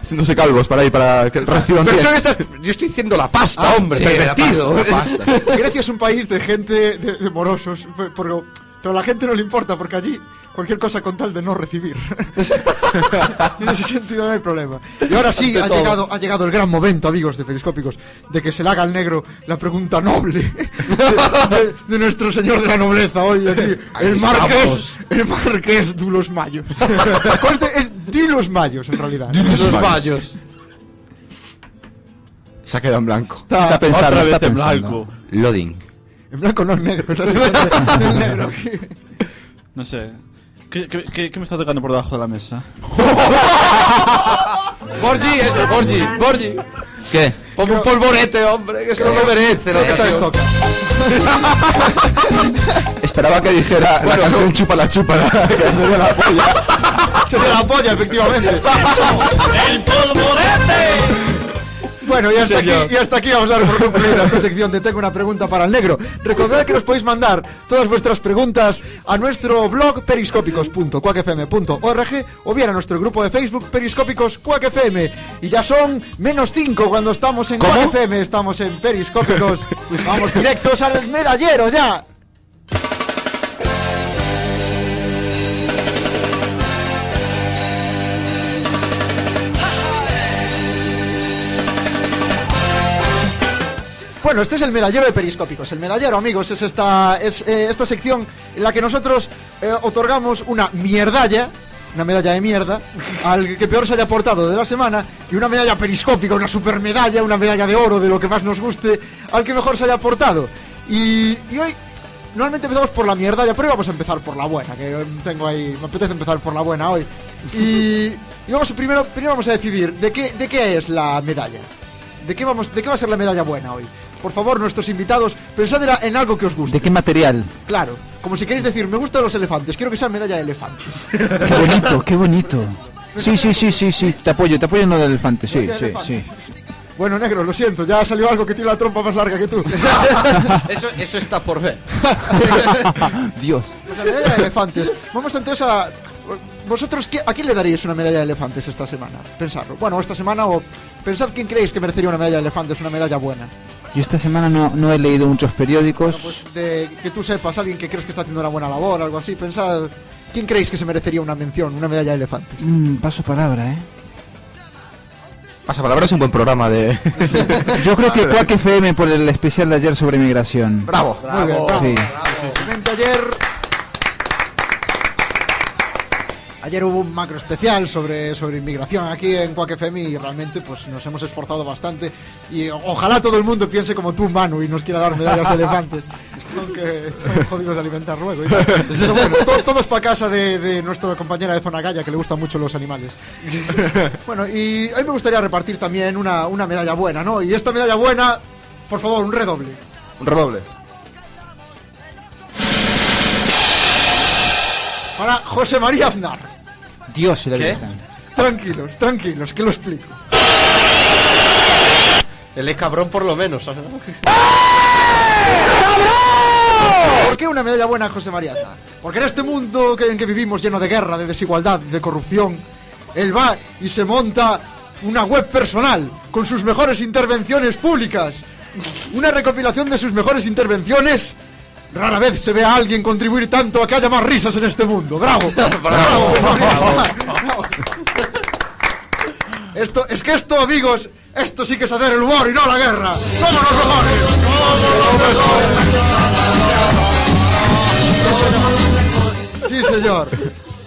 haciéndose calvos para ir para que reciban Pero bien. tú estás- yo estoy diciendo la pasta, Ah, hombre, sí, pervertido. la pasta, la Grecia es un país de gente de, de morosos, pe- pero, pero a la gente no le importa porque allí cualquier cosa con tal de no recibir. en ese sentido no hay problema. Y ahora sí, ha llegado, ha llegado el gran momento, amigos de Periscópicos, de que se le haga al negro la pregunta noble de, de- de nuestro señor de la nobleza hoy aquí, el marqués, el marqués de los mayos. Conste, es de los mayos en realidad. Los vallos. Se ha quedado en blanco. Está- Está pensando, otra está vez en pensando. blanco. Loading. En blanco no en negro, del negro. No sé. ¿Qué, qué, qué- qué me está tocando por debajo de la mesa? Borgi, eso, Borgi, Borgi. ¿Qué? Ponme un polvorete, hombre, que eso no lo merece la en ocasión. Esperaba que dijera la canción Chupa la Chupa, que sería la polla. Sería la polla, efectivamente. El polvorete. Bueno, y hasta, aquí, y hasta aquí vamos a dar por concluida esta sección de Tengo una pregunta para el negro. Recordad que nos podéis mandar todas vuestras preguntas a nuestro blog periscópicos.cuacfm.org o bien a nuestro grupo de Facebook Periscópicos Cuac FM. Y ya son menos 5 cuando estamos en Cuac FM, estamos en Periscópicos. Vamos directos al medallero ya. Bueno, este es el medallero de periscópicos. El medallero, amigos, es esta, es, eh, esta sección en la que nosotros eh, otorgamos una mierdalla, una medalla de mierda, al que peor se haya portado de la semana, y una medalla periscópica, una super medalla, una medalla de oro, de lo que más nos guste, al que mejor se haya portado. Y, y hoy, normalmente empezamos por la mierdalla, pero hoy vamos a empezar por la buena, que tengo ahí, me apetece empezar por la buena hoy. Y, y vamos primero, primero vamos a decidir de qué, de qué es la medalla. ¿De qué, vamos, ¿De qué va a ser la medalla buena hoy? Por favor, nuestros invitados, pensad en- algo que os guste. ¿De qué material? Claro, como si queréis decir, me gustan los elefantes, quiero que sea medalla de elefantes. Qué bonito, qué bonito. Sí, sí, sí, sí, sí, te apoyo, te apoyo en lo del elefante, sí, sí, elefantes. sí. Bueno, negro, lo siento, ya salió algo que tiene la trompa más larga que tú. Eso, eso está por ver. Dios. Pues la medalla de elefantes. Vamos entonces a... ¿Vosotros qué- a quién le daríais una medalla de elefantes esta semana? Pensadlo. Bueno, esta semana o... Pensad quién creéis que merecería una medalla de elefantes, una medalla buena. Yo esta semana no, no he leído muchos periódicos. Pues de que tú sepas, alguien que crees que está haciendo una buena labor, algo así. Pensad, ¿quién creéis que se merecería una mención, una medalla de elefantes? Mm, paso palabra, ¿eh? Pasapalabra es un buen programa de. Yo creo que Quack FM por el especial de ayer sobre migración. Bravo. Muy bien, bravo. Sí. Simplemente ayer. Ayer hubo un macro especial sobre, sobre inmigración aquí en Quack FM y realmente pues, nos hemos esforzado bastante. Y ojalá todo el mundo piense como tú, Manu, y nos quiera dar medallas de elefantes. Aunque son jodidos de alimentar luego. Pero bueno, to, todos para casa de, de, nuestra compañera de Zona Galla, que le gustan mucho los animales. Bueno, y hoy me gustaría repartir también una, una medalla buena, ¿no? Y esta medalla buena, por favor, un redoble. Un redoble. Para José María Aznar. Dios y la ¿Qué? Virgen. Tranquilos, tranquilos, que lo explico. El E cabrón por lo menos. ¿sabes? ¿Por qué una medalla buena José María Aznar? Porque en este mundo que, en que vivimos lleno de guerra, de desigualdad, de corrupción, él va y se monta una web personal con sus mejores intervenciones públicas. Una recopilación de sus mejores intervenciones. Rara vez se ve a alguien contribuir tanto a que haya más risas en este mundo. ¡Bravo! ¡Bravo! ¡Bravo! Esto, es que esto, amigos, esto sí que es hacer el humor y no la guerra. ¡Vámonos, mejores! Sí, señor.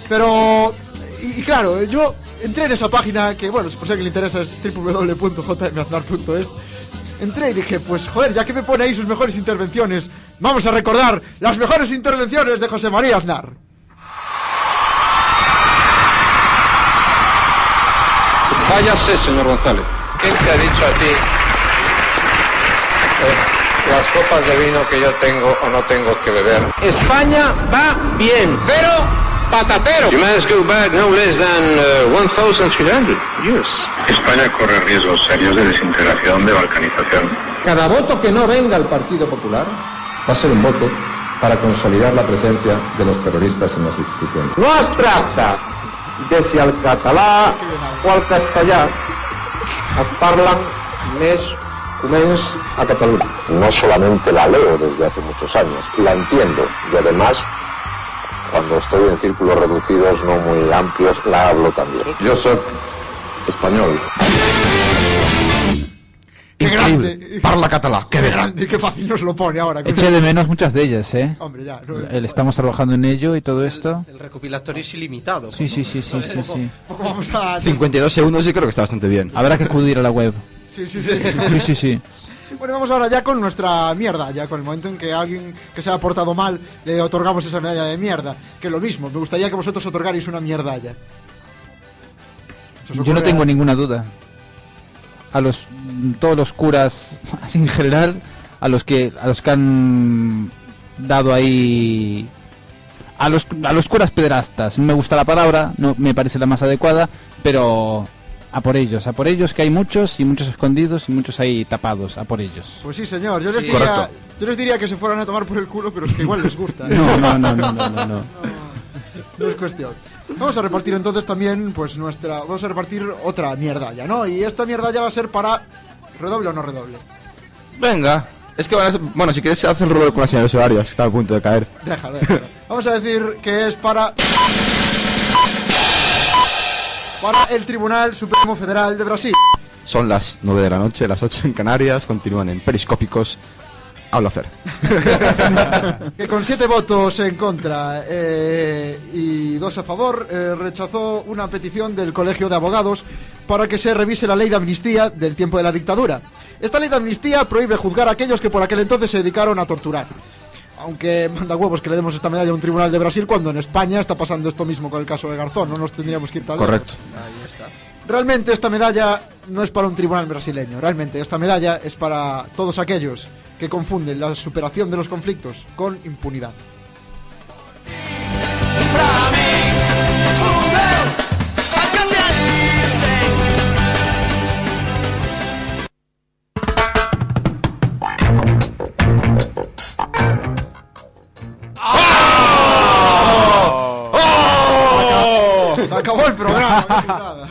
Pero, y, y claro, yo entré en esa página que, bueno, por si a alguien le interesa es www.jmaznar.es. Entré y dije, pues joder, ya que me pone ahí sus mejores intervenciones, vamos a recordar las mejores intervenciones de José María Aznar. Váyase, señor González. ¿Quién te ha dicho a ti eh, las copas de vino que yo tengo o no tengo que beber? España va bien. Pero patatero. You must go back no less than uh, 1,300 years. España corre riesgos serios de desintegración, de balcanización. Cada voto que no venga al Partido Popular va a ser un voto para consolidar la presencia de los terroristas en las instituciones. No es tracta de si el català o el castellà es parlen més o menys a Catalunya. No solamente la leo desde hace muchos años, la entiendo y además cuando estoy en círculos reducidos no muy amplios la hablo también. Yo soy español. ¡Qué grande! Parla catalá, ¡Qué grande! ¡Qué fácil nos lo pone ahora! Eché de menos muchas de ellas, ¿eh? Hombre, ya. no- El- estamos trabajando en ello y todo esto. El recopilatorio es ilimitado. Sí, sí, sí, sí, sí, sí. Vamos a... 52 segundos y creo que está bastante bien. Habrá que acudir a la web. Sí, sí, sí. Sí, sí, sí. Bueno, vamos ahora ya con nuestra mierda, ya con el momento en que a alguien que se ha portado mal le otorgamos esa medalla de mierda. Que lo mismo, me gustaría que vosotros otorgarais una mierda ya. Yo no tengo ninguna duda. A los todos los curas, así en general, a los que a los que han dado ahí a los a los curas pedrastas. No me gusta la palabra, no me parece la más adecuada, pero a por ellos, a por ellos que hay muchos y muchos escondidos y muchos ahí tapados, a por ellos. Pues sí, señor. Yo les, Sí. diría, yo les diría que se fueran a tomar por el culo, pero es que igual les gusta. ¿eh? No, no, no, no, no, no, no. No es cuestión. Vamos a repartir entonces también, pues nuestra. Vamos a repartir otra mierda ya, ¿no? Y esta mierda ya va a ser para. ¿Redoble o no redoble? Venga. Es que van a- bueno, si quieres se hace el rol con las señales horarias, que está a punto de caer. Déjalo, déjalo. Vamos a decir que es para. Para el Tribunal Supremo Federal de Brasil. Son las 9 de la noche, las 8 en Canarias, continúan en Periscópicos. Hablo hacer. que con siete votos en contra eh, y dos a favor eh, rechazó una petición del Colegio de Abogados para que se revise la ley de amnistía del tiempo de la dictadura. Esta ley de amnistía prohíbe juzgar a aquellos que por aquel entonces se dedicaron a torturar. Aunque manda huevos que le demos esta medalla a un tribunal de Brasil cuando en España está pasando esto mismo con el caso de Garzón, no nos tendríamos que ir tan. Correcto. Realmente esta medalla no es para un tribunal brasileño, realmente esta medalla es para todos aquellos que confunden la superación de los conflictos con impunidad. Se acabó el programa. no hay nada.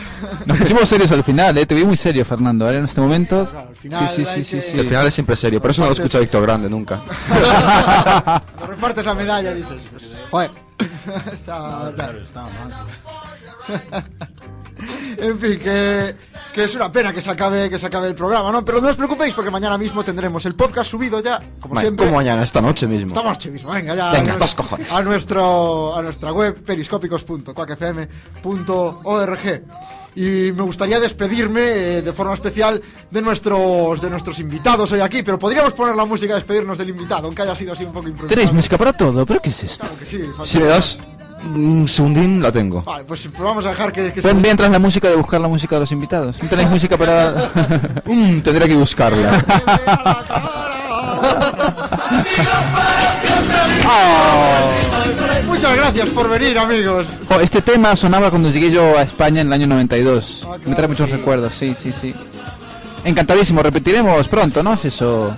Nos pusimos serios al final, ¿eh? Te vi muy serio, Fernando, ahora en este momento. final sí, sí, sí, sí, que- sí. El final es siempre serio, por eso no lo escucha Víctor Grande nunca. Cuando repartes la medalla dices, joder. está, está. en fin, que, que es una pena que se acabe que se acabe el programa, ¿no? Pero no os preocupéis porque mañana mismo tendremos el podcast subido ya, como Ma- siempre. Como mañana, esta noche mismo. Esta noche mismo, venga ya. Venga, a, dos cojones. a nuestro a nuestra web periscópicos.cuacfm.org. Y me gustaría despedirme eh, de forma especial de nuestros de nuestros invitados hoy aquí, pero podríamos poner la música a despedirnos del invitado, aunque haya sido así un poco improvisado. Tenéis música para todo, ¿pero qué es esto? Claro que sí, Si me das un segundín, la tengo. Vale, pues vamos a dejar que, que Ven mientras la música de buscar la música de los invitados. ¿No tenéis música para...? Mm, tendré que buscarla. Amigos para siempre. Muchas gracias por venir, amigos. Jo, este tema sonaba cuando llegué yo a España en el año 92. Ah, Me trae muchos recuerdos, sí, sí, sí. Encantadísimo, repetiremos pronto, ¿no? Es eso.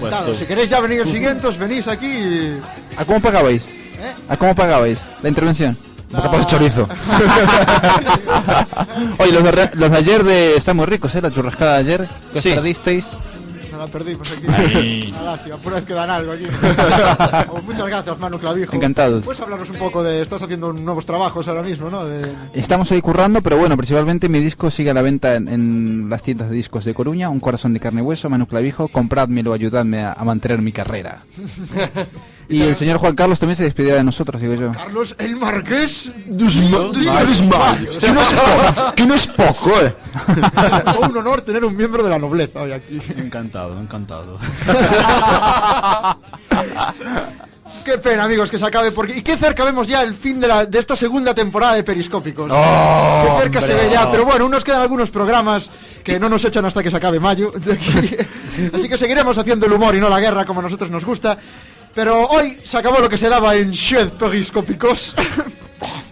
Por Claro, si queréis ya venir el siguiente, os venís aquí y... ¿A cómo pagabais? ¿Eh? ¿A cómo pagabais la intervención? Bocata de chorizo. Oye, los de, re- los de ayer de, están muy ricos, ¿eh? La churrascada de ayer, que os Sí. perdisteis. La perdimos aquí. Ay. Una lástima, pura vez que dan algo aquí. Oh, muchas gracias, Manu Clavijo. Encantados. Puedes hablarnos un poco de... Estás haciendo nuevos trabajos ahora mismo, ¿no? De... Estamos ahí currando, pero bueno, principalmente mi disco sigue a la venta en, en las tiendas de discos de Coruña, Un corazón de carne y hueso, Manu Clavijo, comprádmelo, ayudadme a, a mantener mi carrera. y el señor Juan Carlos también se despedirá de nosotros, digo yo. Carlos el Marqués Que no que no es poco, eh. un honor tener un miembro de la nobleza hoy aquí. Encantado, encantado. Qué pena, amigos, que se acabe porque y qué cerca vemos ya el fin de, la, de esta segunda temporada de Periscópicos. Oh, qué cerca se hombre, ve ya, pero bueno, nos quedan algunos programas que no nos echan hasta que se acabe mayo. de aquí. Así que seguiremos haciendo el humor y no la guerra como a nosotros nos gusta. Pero hoy se acabó lo que se daba en Shed Periscópicos.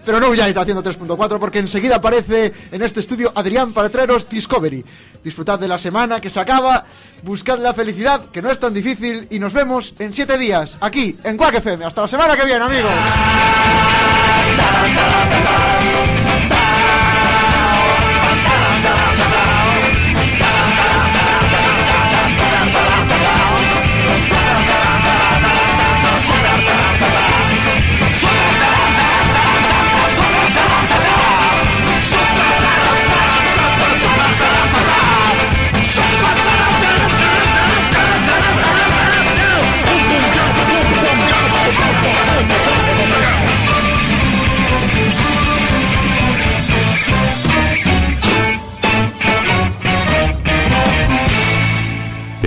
Pero no huyáis de haciendo 3.4 porque enseguida aparece en este estudio Adrián para traeros Discovery. Disfrutad de la semana que se acaba, buscad la felicidad que no es tan difícil y nos vemos en 7 días aquí en Quack FM. Hasta la semana que viene, amigos.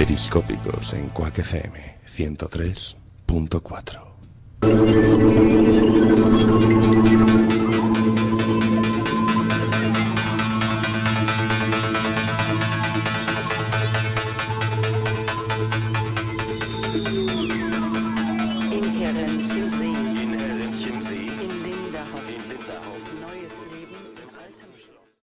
Periscópicos en Quack FM 103.4.